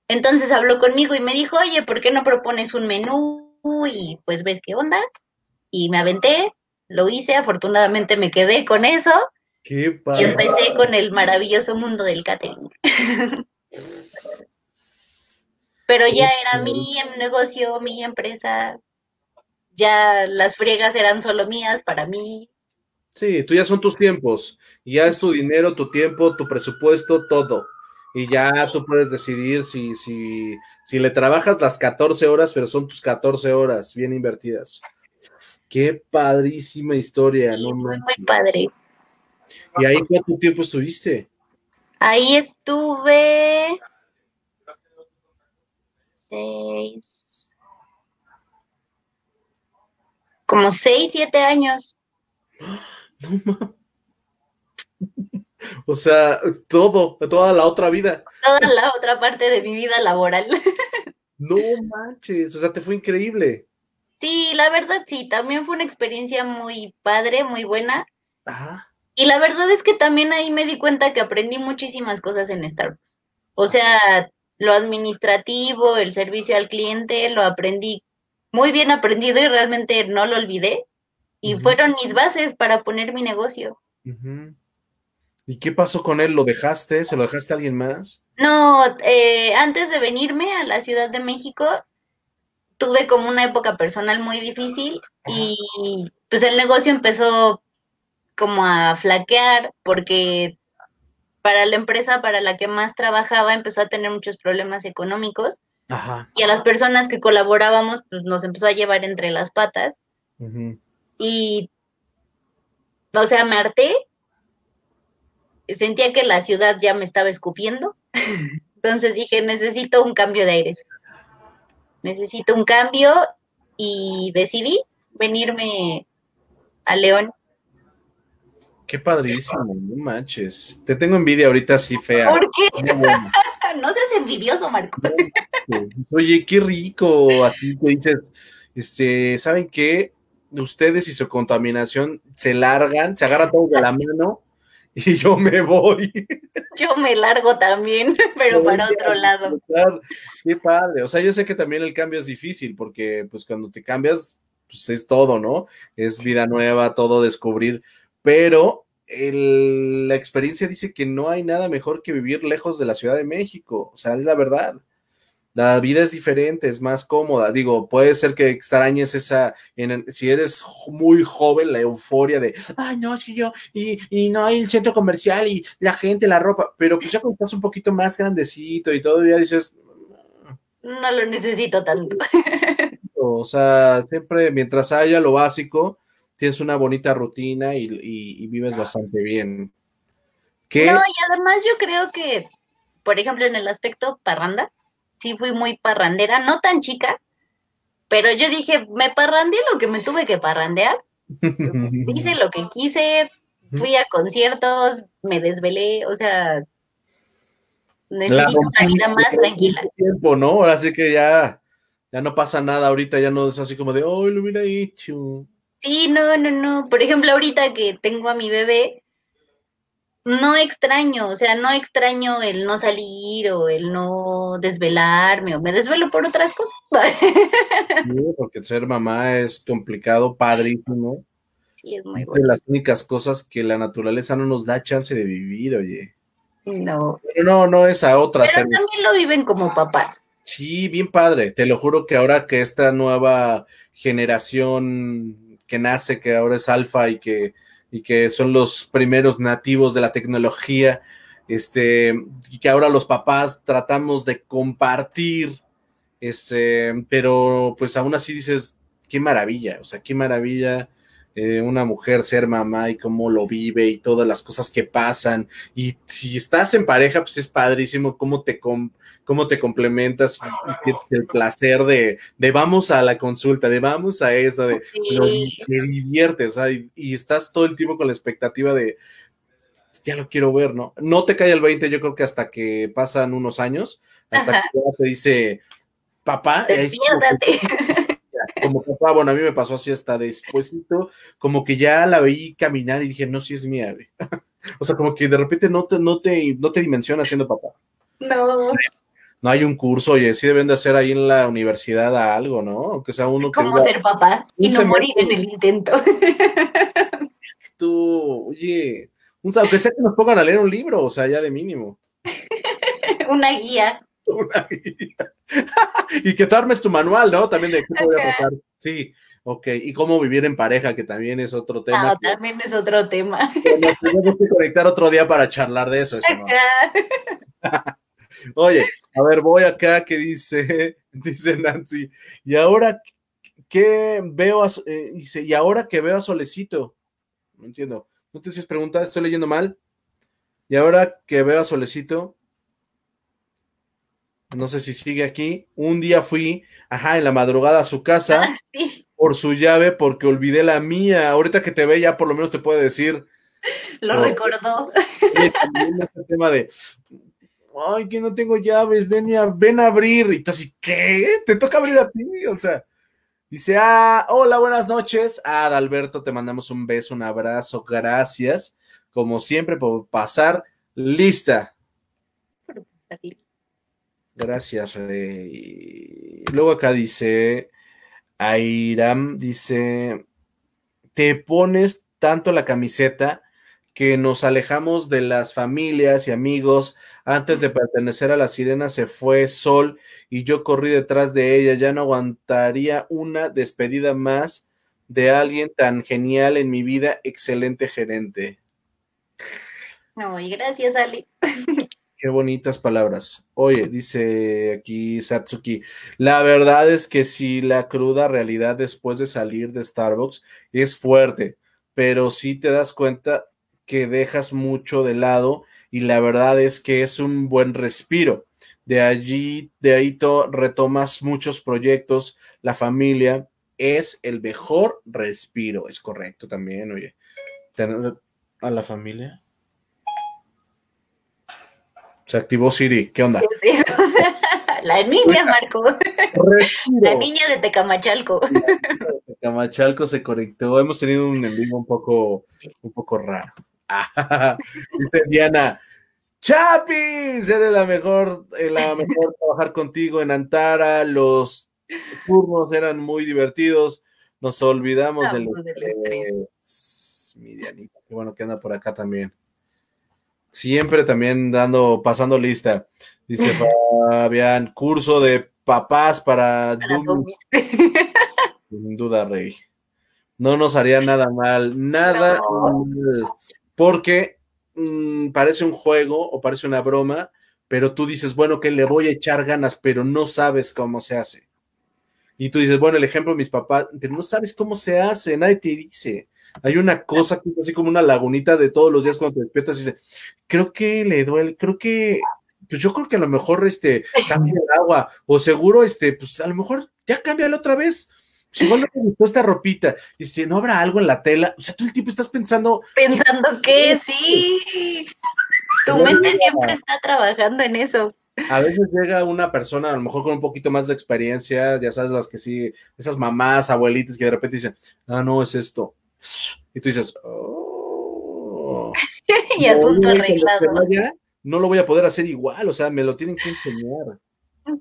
Entonces habló conmigo y me dijo, oye, ¿por qué no propones un menú? Y pues ves qué onda. Y me aventé, lo hice, afortunadamente me quedé con eso. Qué y empecé con el maravilloso mundo del catering. Pero ya era mi negocio, mi empresa, ya las friegas eran solo mías para mí. Sí, tú ya son tus tiempos, ya es tu dinero, tu tiempo, tu presupuesto, todo. Y ya tú puedes decidir si, si, si le trabajas las 14 horas, pero son tus 14 horas bien invertidas. Qué padrísima historia, ¿no? Muy, muy padre. ¿Y ahí cuánto tiempo estuviste? Ahí estuve seis, como seis, siete años. No O sea, todo, toda la otra vida. Toda la otra parte de mi vida laboral. No manches, o sea, te fue increíble. Sí, la verdad sí, también fue una experiencia muy padre, muy buena. Ajá. Y la verdad es que también ahí me di cuenta que aprendí muchísimas cosas en Starbucks. O sea, lo administrativo, el servicio al cliente, lo aprendí muy bien aprendido y realmente no lo olvidé. Y fueron mis bases para poner mi negocio. ¿Y qué pasó con él? ¿Lo dejaste? ¿Se lo dejaste a alguien más? No, eh, antes de venirme a la Ciudad de México, tuve como una época personal muy difícil y pues el negocio empezó como a flaquear porque para la empresa para la que más trabajaba empezó a tener muchos problemas económicos y a las personas que colaborábamos pues nos empezó a llevar entre las patas y o sea me harté sentía que la ciudad ya me estaba escupiendo. Entonces dije, necesito un cambio de aires. Necesito un cambio y decidí venirme a León. Qué padrísimo, no manches. Te tengo envidia ahorita así fea. ¿Por qué? no seas envidioso, Marco. Oye, qué rico. Así que dices, este, ¿saben qué? Ustedes y su contaminación se largan, se agarran todo de la mano y yo me voy. Yo me largo también, pero para otro lado. Qué padre. O sea, yo sé que también el cambio es difícil porque pues cuando te cambias, pues es todo, ¿no? Es vida nueva, todo descubrir, pero la experiencia dice que no hay nada mejor que vivir lejos de la Ciudad de México. O sea, es la verdad la vida es diferente, es más cómoda. Digo, puede ser que extrañes esa, si eres muy joven, la euforia de, ay, no, es que yo, y, y, no hay el centro comercial y la gente, la ropa, pero pues ya cuando estás un poquito más grandecito y todo, ya dices, no lo necesito tanto. O sea, siempre mientras haya lo básico, tienes una bonita rutina y, vives bastante bien. No, y además yo creo que, por ejemplo, en el aspecto parranda, sí fui muy parrandera, no tan chica, pero yo dije, me parrandeé lo que me tuve que parrandear, hice lo que quise, fui a conciertos, me desvelé, o sea, necesito una vida más tranquila. Tiempo, ¿no? Ahora sí que ya, ya no pasa nada ahorita, ya no es así como de, oh, lo hubiera hecho. Sí, no, no, no. Por ejemplo, ahorita que tengo a mi bebé, no extraño, o sea, no extraño el no salir o el no desvelarme o me desvelo por otras cosas. Sí, porque ser mamá es complicado, padrísimo. Sí, es muy bueno. de las únicas cosas que la naturaleza no nos da chance de vivir, oye. No. No, no es a otra. Pero también lo viven como papás. Sí, bien padre. Te lo juro que ahora que esta nueva generación que nace, que ahora es alfa y que y que son los primeros nativos de la tecnología, este, y que ahora los papás tratamos de compartir, este, pero pues aún así dices, qué maravilla, o sea, qué maravilla eh, una mujer ser mamá y cómo lo vive y todas las cosas que pasan. Y si estás en pareja, pues es padrísimo cómo te, cómo te complementas y, el placer de, de, vamos a la consulta, de vamos a eso, de, me diviertes y, estás todo el tiempo con la expectativa de ya lo quiero ver, ¿no? No te cae el 20, yo creo que hasta que pasan unos años, hasta que te dice papá, como papá, bueno, a mí me pasó así hasta despuésito, como que ya la veí caminar y dije, no, si es mía, o sea, como que de repente no te, no te, no te dimensiona siendo papá. No. no hay un curso, oye, sí deben de hacer ahí en la universidad algo, ¿no? Aunque sea uno que. ¿Cómo ser papá y no morir en el intento? Tú, oye, aunque sea que nos pongan a leer un libro, o sea, ya de mínimo. Una guía. Una guía. y que tú armes tu manual, ¿no? También de qué voy a pasar. Sí, ok. Y cómo vivir en pareja, que también es otro tema. Ah, también es otro tema. Tenemos que conectar otro día para charlar de eso. eso ¿no? Oye, a ver, voy acá que dice, dice Nancy, y ahora que veo a, eh, dice, y ahora que veo a Solecito, no entiendo, no te haces preguntar, estoy leyendo mal, y ahora que veo a Solecito, no sé si sigue aquí, un día fui, ajá, en la madrugada a su casa ah, por su llave porque olvidé la mía, ahorita que te ve ya por lo menos te puede decir. Lo recordó. El tema de, ay, que no tengo llaves, ven a, ven a abrir. Y tú así, ¿qué? Te toca abrir a ti, o sea. Dice, ah, hola, buenas noches. Ah, Adalberto, te mandamos un beso, un abrazo, gracias, como siempre, por pasar lista. Gracias, Rey. Luego acá dice, Airam dice, te pones tanto la camiseta que nos alejamos de las familias y amigos. Antes de pertenecer a la sirena se fue Sol y yo corrí detrás de ella. Ya no aguantaría una despedida más de alguien tan genial en mi vida. Excelente gerente. No, y gracias, Ali. Qué bonitas palabras. Oye, dice aquí Satsuki, la verdad es que si la cruda realidad después de salir de Starbucks es fuerte, pero si te das cuenta que dejas mucho de lado y la verdad es que es un buen respiro. De allí, de ahí retomas muchos proyectos, la familia es el mejor respiro, es correcto también, oye. Tener a la familia. Se activó Siri, ¿qué onda? La niña, Marco. La niña de Tecamachalco. Tecamachalco se conectó. Hemos tenido un en vivo un poco, un poco raro. Dice Diana, Chapis, eres la mejor, eh, la mejor trabajar contigo en Antara, los turnos eran muy divertidos, nos olvidamos del mi Dianita, qué bueno que anda por acá también. Siempre también dando, pasando lista. Dice Fabián, curso de papás para, Sin duda, Rey. No nos haría nada mal, nada mal porque mm, parece un juego o parece una broma, pero tú dices, bueno, que le voy a echar ganas, pero no sabes cómo se hace. Y tú dices, bueno, el ejemplo de mis papás, pero no sabes cómo se hace, nadie te dice. Hay una cosa que es así como una lagunita de todos los días cuando te despiertas y dices, creo que le duele, creo que, pues yo creo que a lo mejor este cambia el agua, o seguro, este, pues a lo mejor ya cambia otra vez si igual no te gustó esta ropita, y si no habrá algo en la tela, o sea, tú el tipo estás pensando. Pensando que sí. Tu mente siempre está trabajando en eso. A veces llega una persona, a lo mejor con un poquito más de experiencia, ya sabes, las que sí, esas mamás, abuelitas que de repente dicen, ah, no, es esto. Y tú dices, oh. y asunto arreglado. no lo voy a poder hacer igual, o sea, me lo tienen que enseñar.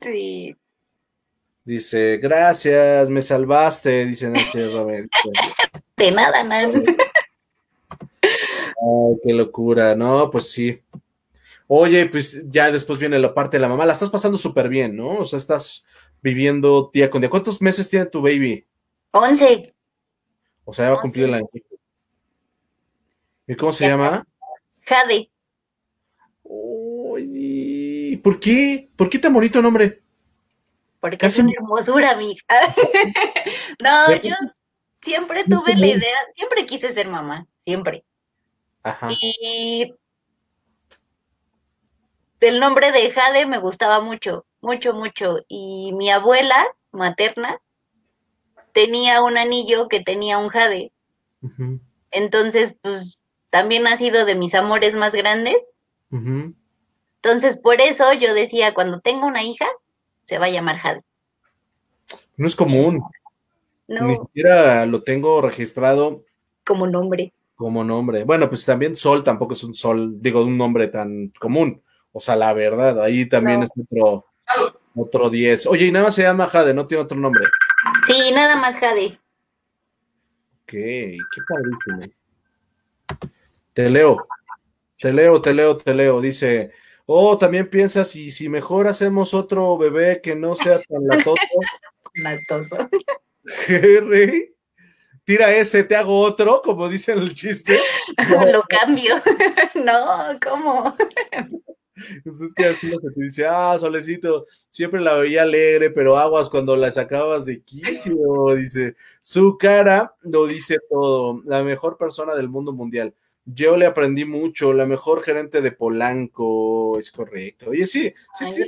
Sí. Dice, gracias, me salvaste, dice Nancy Robert. De nada, Nan. Ay, qué locura, ¿no? Pues sí. Oye, pues ya después viene la parte de la mamá. La estás pasando súper bien, ¿no? O sea, estás viviendo día con día. ¿Cuántos meses tiene tu baby? Once. O sea, ya va a cumplir el año. ¿Y cómo se llama? Jade. Uy, ¿Por qué? ¿Por qué tan bonito nombre? porque es una hermosura, mija. no, yo siempre tuve la idea, siempre quise ser mamá, siempre. Ajá. Y el nombre de Jade me gustaba mucho, mucho, mucho. Y mi abuela materna tenía un anillo que tenía un Jade. Entonces, pues también ha sido de mis amores más grandes. Entonces, por eso yo decía, cuando tenga una hija, se va a llamar Jade. No es común. Ni siquiera lo tengo registrado. Como nombre. Como nombre. Bueno, pues también Sol tampoco es un Sol, digo, un nombre tan común. O sea, la verdad, ahí también es otro. Otro 10. Oye, y nada más se llama Jade, no tiene otro nombre. Sí, nada más Jade. Ok, qué padrísimo. Te leo, te leo, te leo, te leo. Dice, oh, también piensas, y si mejor hacemos otro bebé que no sea tan latoso. latoso. ¿Qué, Tira ese, te hago otro, como dicen el chiste. Lo cambio. no, ¿cómo? Entonces es que así lo que te dice, ah, Solecito, siempre la veía alegre, pero aguas cuando la sacabas de quicio, dice, su cara lo dice todo, la mejor persona del mundo mundial. Yo le aprendí mucho, la mejor gerente de Polanco, es correcto. Oye, sí, sí, sí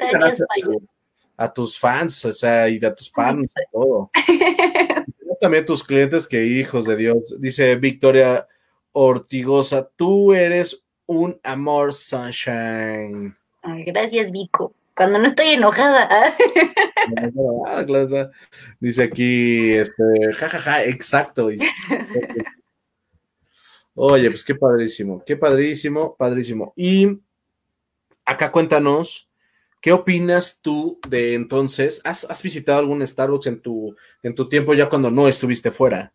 a, tus fans, o sea, y a tus fans, y todo. también tus clientes que hijos de Dios. Dice Victoria Ortigosa, tú eres un amor sunshine. gracias, Vico. Cuando no estoy enojada. Ah, dice aquí, este, jajaja, exacto. Oye, pues qué padrísimo, qué padrísimo, padrísimo. Y acá cuéntanos, ¿qué opinas tú de entonces? ¿Has, visitado algún Starbucks en tu, en tu tiempo ya cuando no estuviste fuera?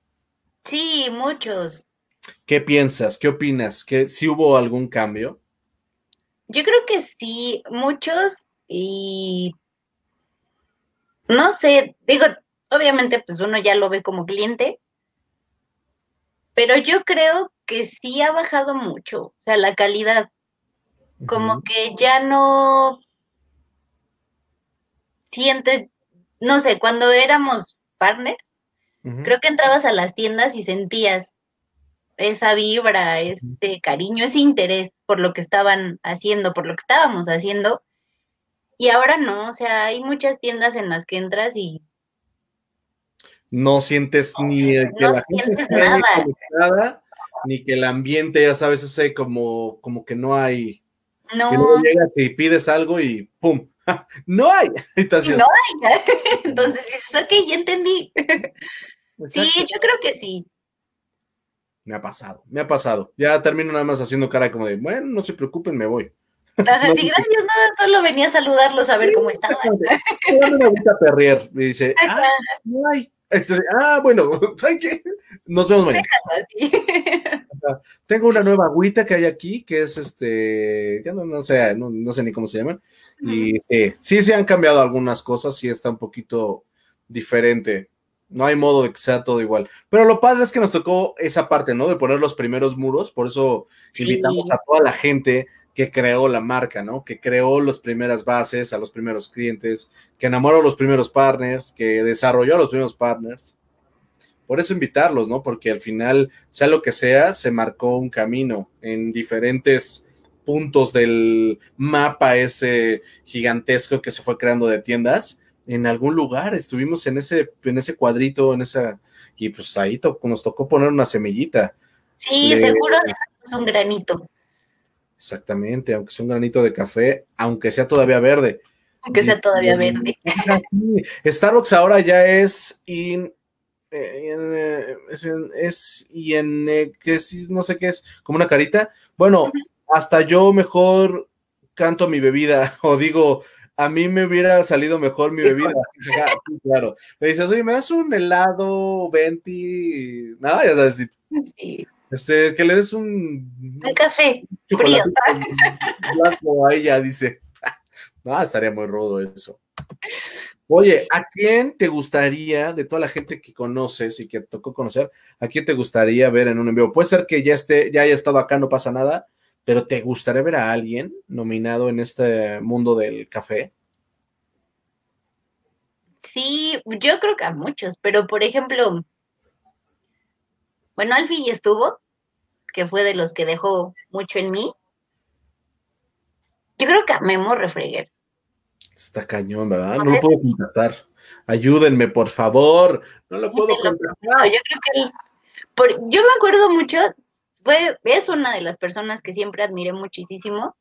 Sí, muchos. ¿Qué piensas? ¿Qué opinas? ¿Que si hubo algún cambio? Yo creo que sí, muchos y no sé, digo, obviamente pues uno ya lo ve como cliente, pero yo creo que sí ha bajado mucho, o sea, la calidad. Como que ya no sientes, no sé, cuando éramos partners, creo que entrabas a las tiendas y sentías esa vibra, ese cariño, ese interés por lo que estaban haciendo, por lo que estábamos haciendo. Y ahora no, o sea, hay muchas tiendas en las que entras y no sientes ni que la gente nada. ni que el ambiente, ya sabes, ese como, como que no hay. No. Que llegas y pides algo y ¡pum! no hay. Entonces, no hay. Entonces dices, ok, ya entendí. sí, yo creo que sí. Me ha pasado, me ha pasado. Ya termino nada más haciendo cara como de, bueno, no se preocupen, me voy. Ajá, sí, gracias, no, solo venía a saludarlos a ver cómo estaban. una perrier, me dice, no hay. Entonces, ah, bueno, ¿sabes qué? Nos vemos mañana. Tengo una nueva agüita que hay aquí, que es este, ya no, sé, no, sé ni cómo se llaman. Y sí, sí se han cambiado algunas cosas, sí está un poquito diferente. No hay modo de que sea todo igual. Pero lo padre es que nos tocó esa parte, ¿no? De poner los primeros muros. Por eso invitamos a toda la gente que creó la marca, ¿no? Que creó las primeras bases, a los primeros clientes, que enamoró a los primeros partners, que desarrolló a los primeros partners. Por eso invitarlos, ¿no? Porque al final, sea lo que sea, se marcó un camino en diferentes puntos del mapa ese gigantesco que se fue creando de tiendas. En algún lugar estuvimos en ese, en ese cuadrito, en esa, y pues ahí nos tocó poner una semillita. Sí, seguro es un granito. Exactamente, aunque sea un granito de café, aunque sea todavía verde. Aunque sea todavía verde. Starbucks ahora ya es in, eh, eh, es, y en eh, que es, no sé qué es, como una carita. Bueno, hasta yo mejor canto mi bebida o digo, a mí me hubiera salido mejor mi bebida. claro. Le dices, oye, ¿me das un helado, venti? Nada, ya sabes. Sí. Este, que le des un. Un café frío. Blanco a ella, dice. No, estaría muy rudo eso. Oye, ¿a quién te gustaría, de toda la gente que conoces y que tocó conocer, a quién te gustaría ver en un envío? Puede ser que ya esté, ya haya estado acá, no pasa nada, pero ¿te gustaría ver a alguien nominado en este mundo del café? Sí, yo creo que a muchos, pero por ejemplo, bueno, Alfie ya estuvo, que fue de los que dejó mucho en mí. Yo creo que a Memo Refreguer. Está cañón, ¿verdad? No lo puedo contratar. Ayúdenme, por favor. No lo puedo contratar. yo creo que por, yo me acuerdo mucho, fue, es una de las personas que siempre admiré muchísimo,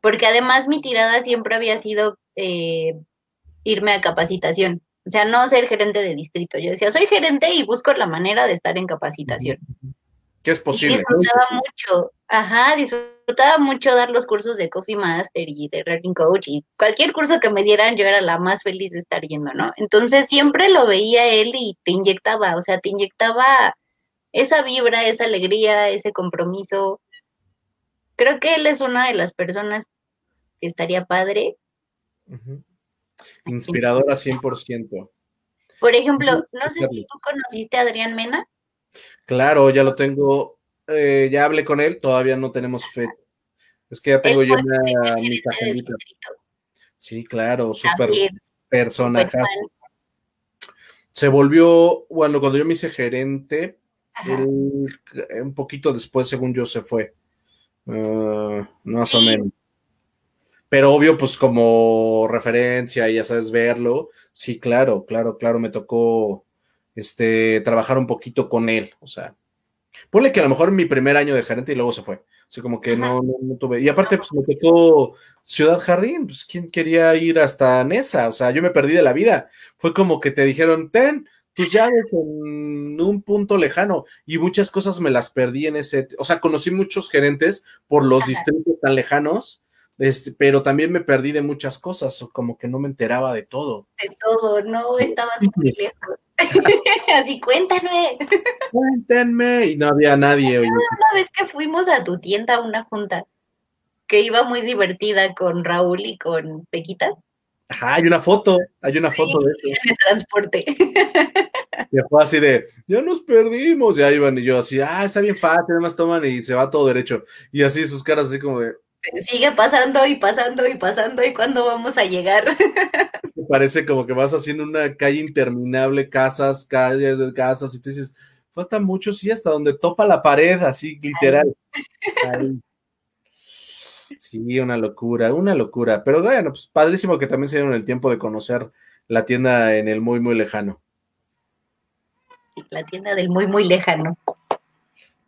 porque además mi tirada siempre había sido eh, irme a capacitación. O sea, no ser gerente de distrito. Yo decía, soy gerente y busco la manera de estar en capacitación. que es posible. Disfrutaba mucho, ajá, disfrutaba mucho dar los cursos de Coffee Master y de Learning Coach y cualquier curso que me dieran, yo era la más feliz de estar yendo, ¿no? Entonces siempre lo veía él y te inyectaba, o sea, te inyectaba esa vibra, esa alegría, ese compromiso. Creo que él es una de las personas que estaría padre. Inspiradora 100%. Por ejemplo, no sé si tú conociste a Adrián Mena. Claro, ya lo tengo, eh, ya hablé con él, todavía no tenemos fe. Es que ya tengo yo una, mi Sí, claro, súper personaje. Se volvió, bueno, cuando yo me hice gerente, un poquito después, según yo, se fue. Ah, más o menos. Pero obvio, pues como referencia y ya sabes verlo, sí, claro, claro, claro, me tocó este, trabajar un poquito con él, o sea, ponle que a lo mejor mi primer año de gerente y luego se fue, así como que no, no, tuve, y aparte pues me tocó Ciudad Jardín, pues quién quería ir hasta Nesa, o sea, yo me perdí de la vida, fue como que te dijeron, ten tus llaves en un punto lejano y muchas cosas me las perdí en ese, o sea, conocí muchos gerentes por los distritos tan lejanos este, pero también me perdí de muchas cosas, como que no me enteraba de todo. De todo, no, estabas muy lejos. Así, cuéntame. Cuéntenme. Y no había nadie. Una vez que fuimos a tu tienda a una junta, que iba muy divertida con Raúl y con Pequitas. Ajá, hay una foto, hay una foto de eso. En el transporte. Y fue así de, ya nos perdimos, ya iban y yo así, ah, está bien fácil, además toman y se va todo derecho. Y así sus caras así como de, Sigue pasando y pasando y pasando y cuándo vamos a llegar. Parece como que vas haciendo una calle interminable, casas, calles, casas, y te dices, falta mucho, sí, hasta donde topa la pared, así literal. Sí, una locura, una locura. Pero bueno, pues padrísimo que también se dieron el tiempo de conocer la tienda en el muy, muy lejano. La tienda del muy, muy lejano.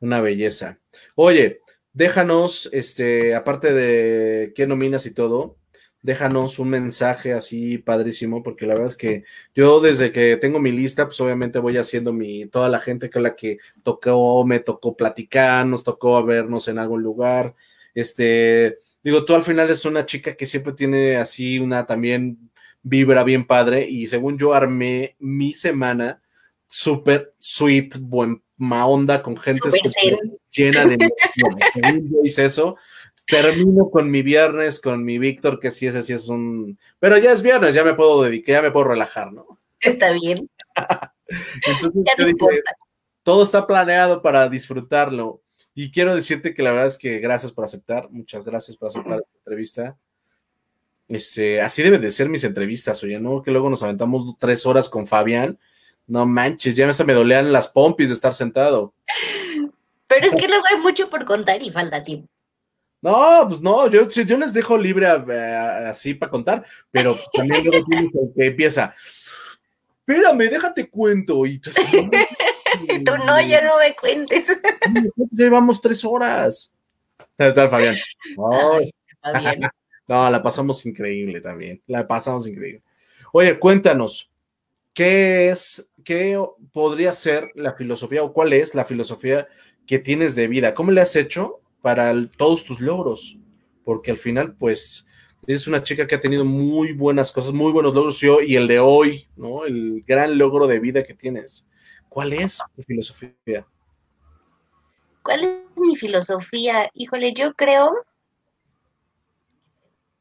Una belleza. Oye, déjanos, este, aparte de qué nominas y todo, déjanos un mensaje así padrísimo, porque la verdad es que yo desde que tengo mi lista, pues obviamente voy haciendo mi, toda la gente con la que tocó, me tocó platicar, nos tocó vernos en algún lugar, este, digo, tú al final es una chica que siempre tiene así una también vibra bien padre, y según yo armé mi semana súper sweet, buen onda, con gente llena de yo hice eso. Termino con mi viernes, con mi Víctor, que sí, ese sí es un. Pero ya es viernes, ya me puedo dedicar, ya me puedo relajar, ¿no? Está bien. Entonces, todo está planeado para disfrutarlo. Y quiero decirte que la verdad es que gracias por aceptar, muchas gracias por aceptar esta entrevista. Este, así deben de ser mis entrevistas, oye, ¿no? Que luego nos aventamos tres horas con Fabián no manches, ya me dolean las pompis de estar sentado. Pero es que luego hay mucho por contar y falta tiempo. No, pues no, yo, yo les dejo libre así para contar, pero también luego que empieza. Espérame, déjate cuento. Y tú, no, ya no me cuentes. Llevamos tres horas. ¿Qué tal, Fabián? no, la pasamos increíble también. La pasamos increíble. Oye, cuéntanos, ¿qué es, qué podría ser la filosofía o cuál es la filosofía que tienes de vida? ¿Cómo le has hecho para todos tus logros? Porque al final, pues, eres una chica que ha tenido muy buenas cosas, muy buenos logros yo y el de hoy, ¿no? El gran logro de vida que tienes. ¿Cuál es tu filosofía? ¿Cuál es mi filosofía? Híjole, yo creo.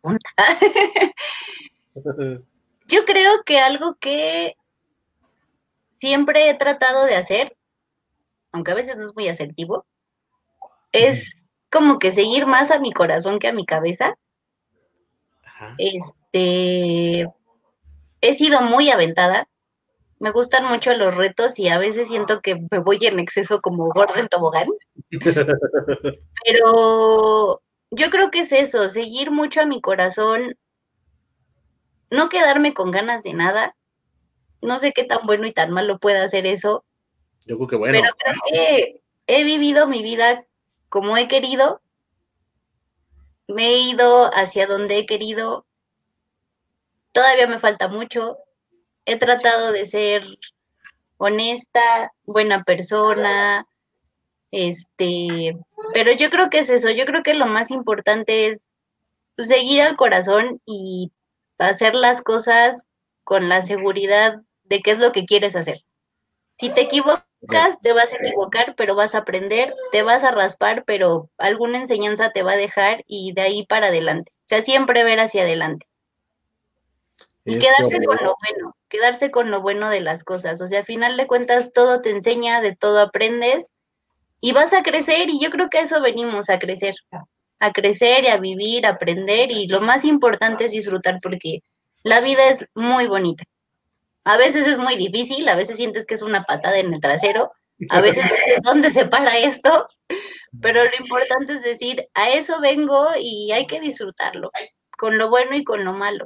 yo creo que algo que siempre he tratado de hacer, aunque a veces no es muy asertivo, es como que seguir más a mi corazón que a mi cabeza. Este, he sido muy aventada. Me gustan mucho los retos y a veces siento que me voy en exceso como gordo en tobogán. Pero yo creo que es eso, seguir mucho a mi corazón, no quedarme con ganas de nada, no sé qué tan bueno y tan malo puede hacer eso. Yo creo que bueno. Pero creo que he vivido mi vida como he querido. Me he ido hacia donde he querido. Todavía me falta mucho. He tratado de ser honesta, buena persona, Este, pero yo creo que es eso, yo creo que lo más importante es pues, seguir al corazón y hacer las cosas con la seguridad de qué es lo que quieres hacer. Si te equivocas, te vas a equivocar, pero vas a aprender, te vas a raspar, pero alguna enseñanza te va a dejar y de ahí para adelante. O sea, siempre ver hacia adelante. Y quedarse con lo bueno, quedarse con lo bueno de las cosas. O sea, a final de cuentas, todo te enseña, de todo aprendes y vas a crecer y yo creo que a eso venimos, a crecer, a crecer y a vivir, a aprender y lo más importante es disfrutar porque la vida es muy bonita. A veces es muy difícil, a veces sientes que es una patada en el trasero, a veces dices, ¿dónde se para esto? Pero lo importante es decir, a eso vengo y hay que disfrutarlo, con lo bueno y con lo malo.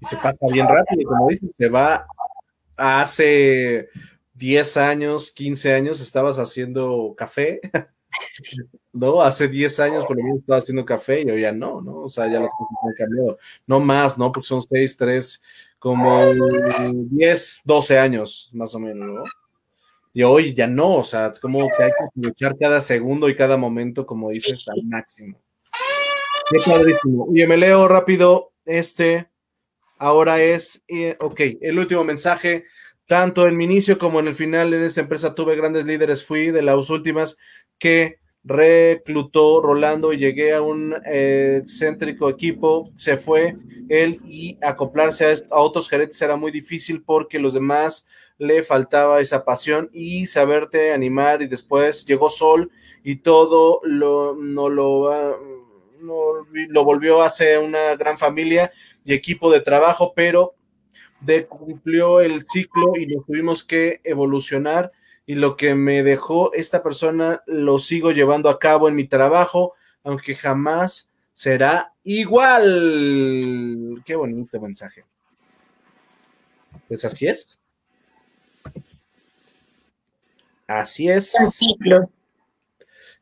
Y se pasa bien rápido, como dices, se va hace 10 años, 15 años estabas haciendo café, ¿no? Hace 10 años por lo menos estaba haciendo café y hoy ya no, ¿no? O sea, ya las cosas han cambiado. No más, ¿no? Porque son 6, 3, como 10, 12 años más o menos, ¿no? Y hoy ya no, o sea, como que hay que aprovechar cada segundo y cada momento, como dices, al máximo. Qué padrísimo. Oye, me leo rápido este. Ahora es, eh, ok, el último mensaje. Tanto en mi inicio como en el final en esta empresa tuve grandes líderes, fui de las últimas que reclutó Rolando y llegué a un eh, excéntrico equipo, se fue él y acoplarse a, otros gerentes era muy difícil porque los demás le faltaba esa pasión y saberte animar y después llegó Sol y todo lo, no lo, no, lo volvió a ser una gran familia y equipo de trabajo, pero de cumplió el ciclo y lo tuvimos que evolucionar y lo que me dejó esta persona lo sigo llevando a cabo en mi trabajo, aunque jamás será igual. Qué bonito mensaje. Pues así es. Así es.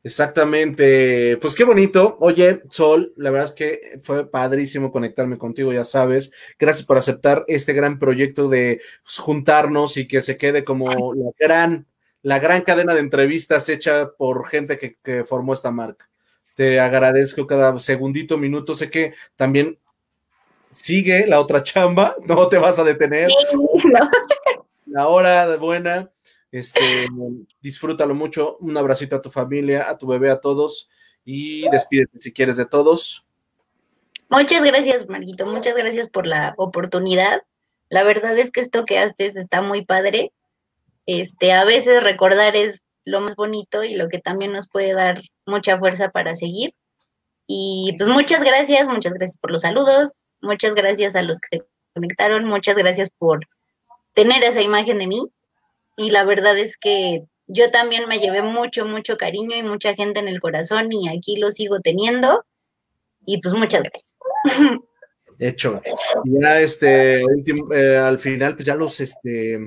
Exactamente, pues qué bonito. Oye, Sol, la verdad es que fue padrísimo conectarme contigo, ya sabes. Gracias por aceptar este gran proyecto de juntarnos y que se quede como la gran, la gran cadena de entrevistas hecha por gente que, formó esta marca. Te agradezco cada segundito, minuto. Sé que también sigue la otra chamba, no te vas a detener. La hora buena este, disfrútalo mucho. Un abracito a tu familia, a tu bebé, a todos. Y despídete si quieres de todos. Muchas gracias, Marguito. Muchas gracias por la oportunidad. La verdad es que esto que haces está muy padre. Este, a veces recordar es lo más bonito y lo que también nos puede dar mucha fuerza para seguir. Y pues muchas gracias, muchas gracias por los saludos, muchas gracias a los que se conectaron, muchas gracias por tener esa imagen de mí y la verdad es que yo también me llevé mucho, mucho cariño y mucha gente en el corazón y aquí lo sigo teniendo y pues muchas gracias. Hecho. Ya este, eh, al final, pues ya los, este,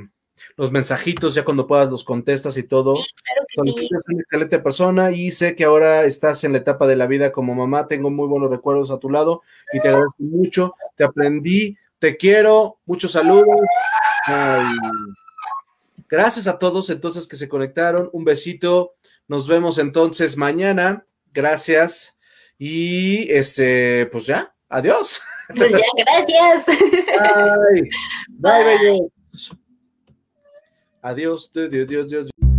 los mensajitos, ya cuando puedas los contestas y todo. Sí, claro que sí. Eres una excelente persona y sé que ahora estás en la etapa de la vida como mamá. Tengo muy buenos recuerdos a tu lado y te agradezco mucho. Te aprendí, te quiero, muchos saludos. Gracias a todos entonces que se conectaron. Un besito. Nos vemos entonces mañana. Gracias. Y este, pues ya, adiós. Pues ya, gracias. Bye. Bye, Bye. Adiós, Dios, Dios, Dios.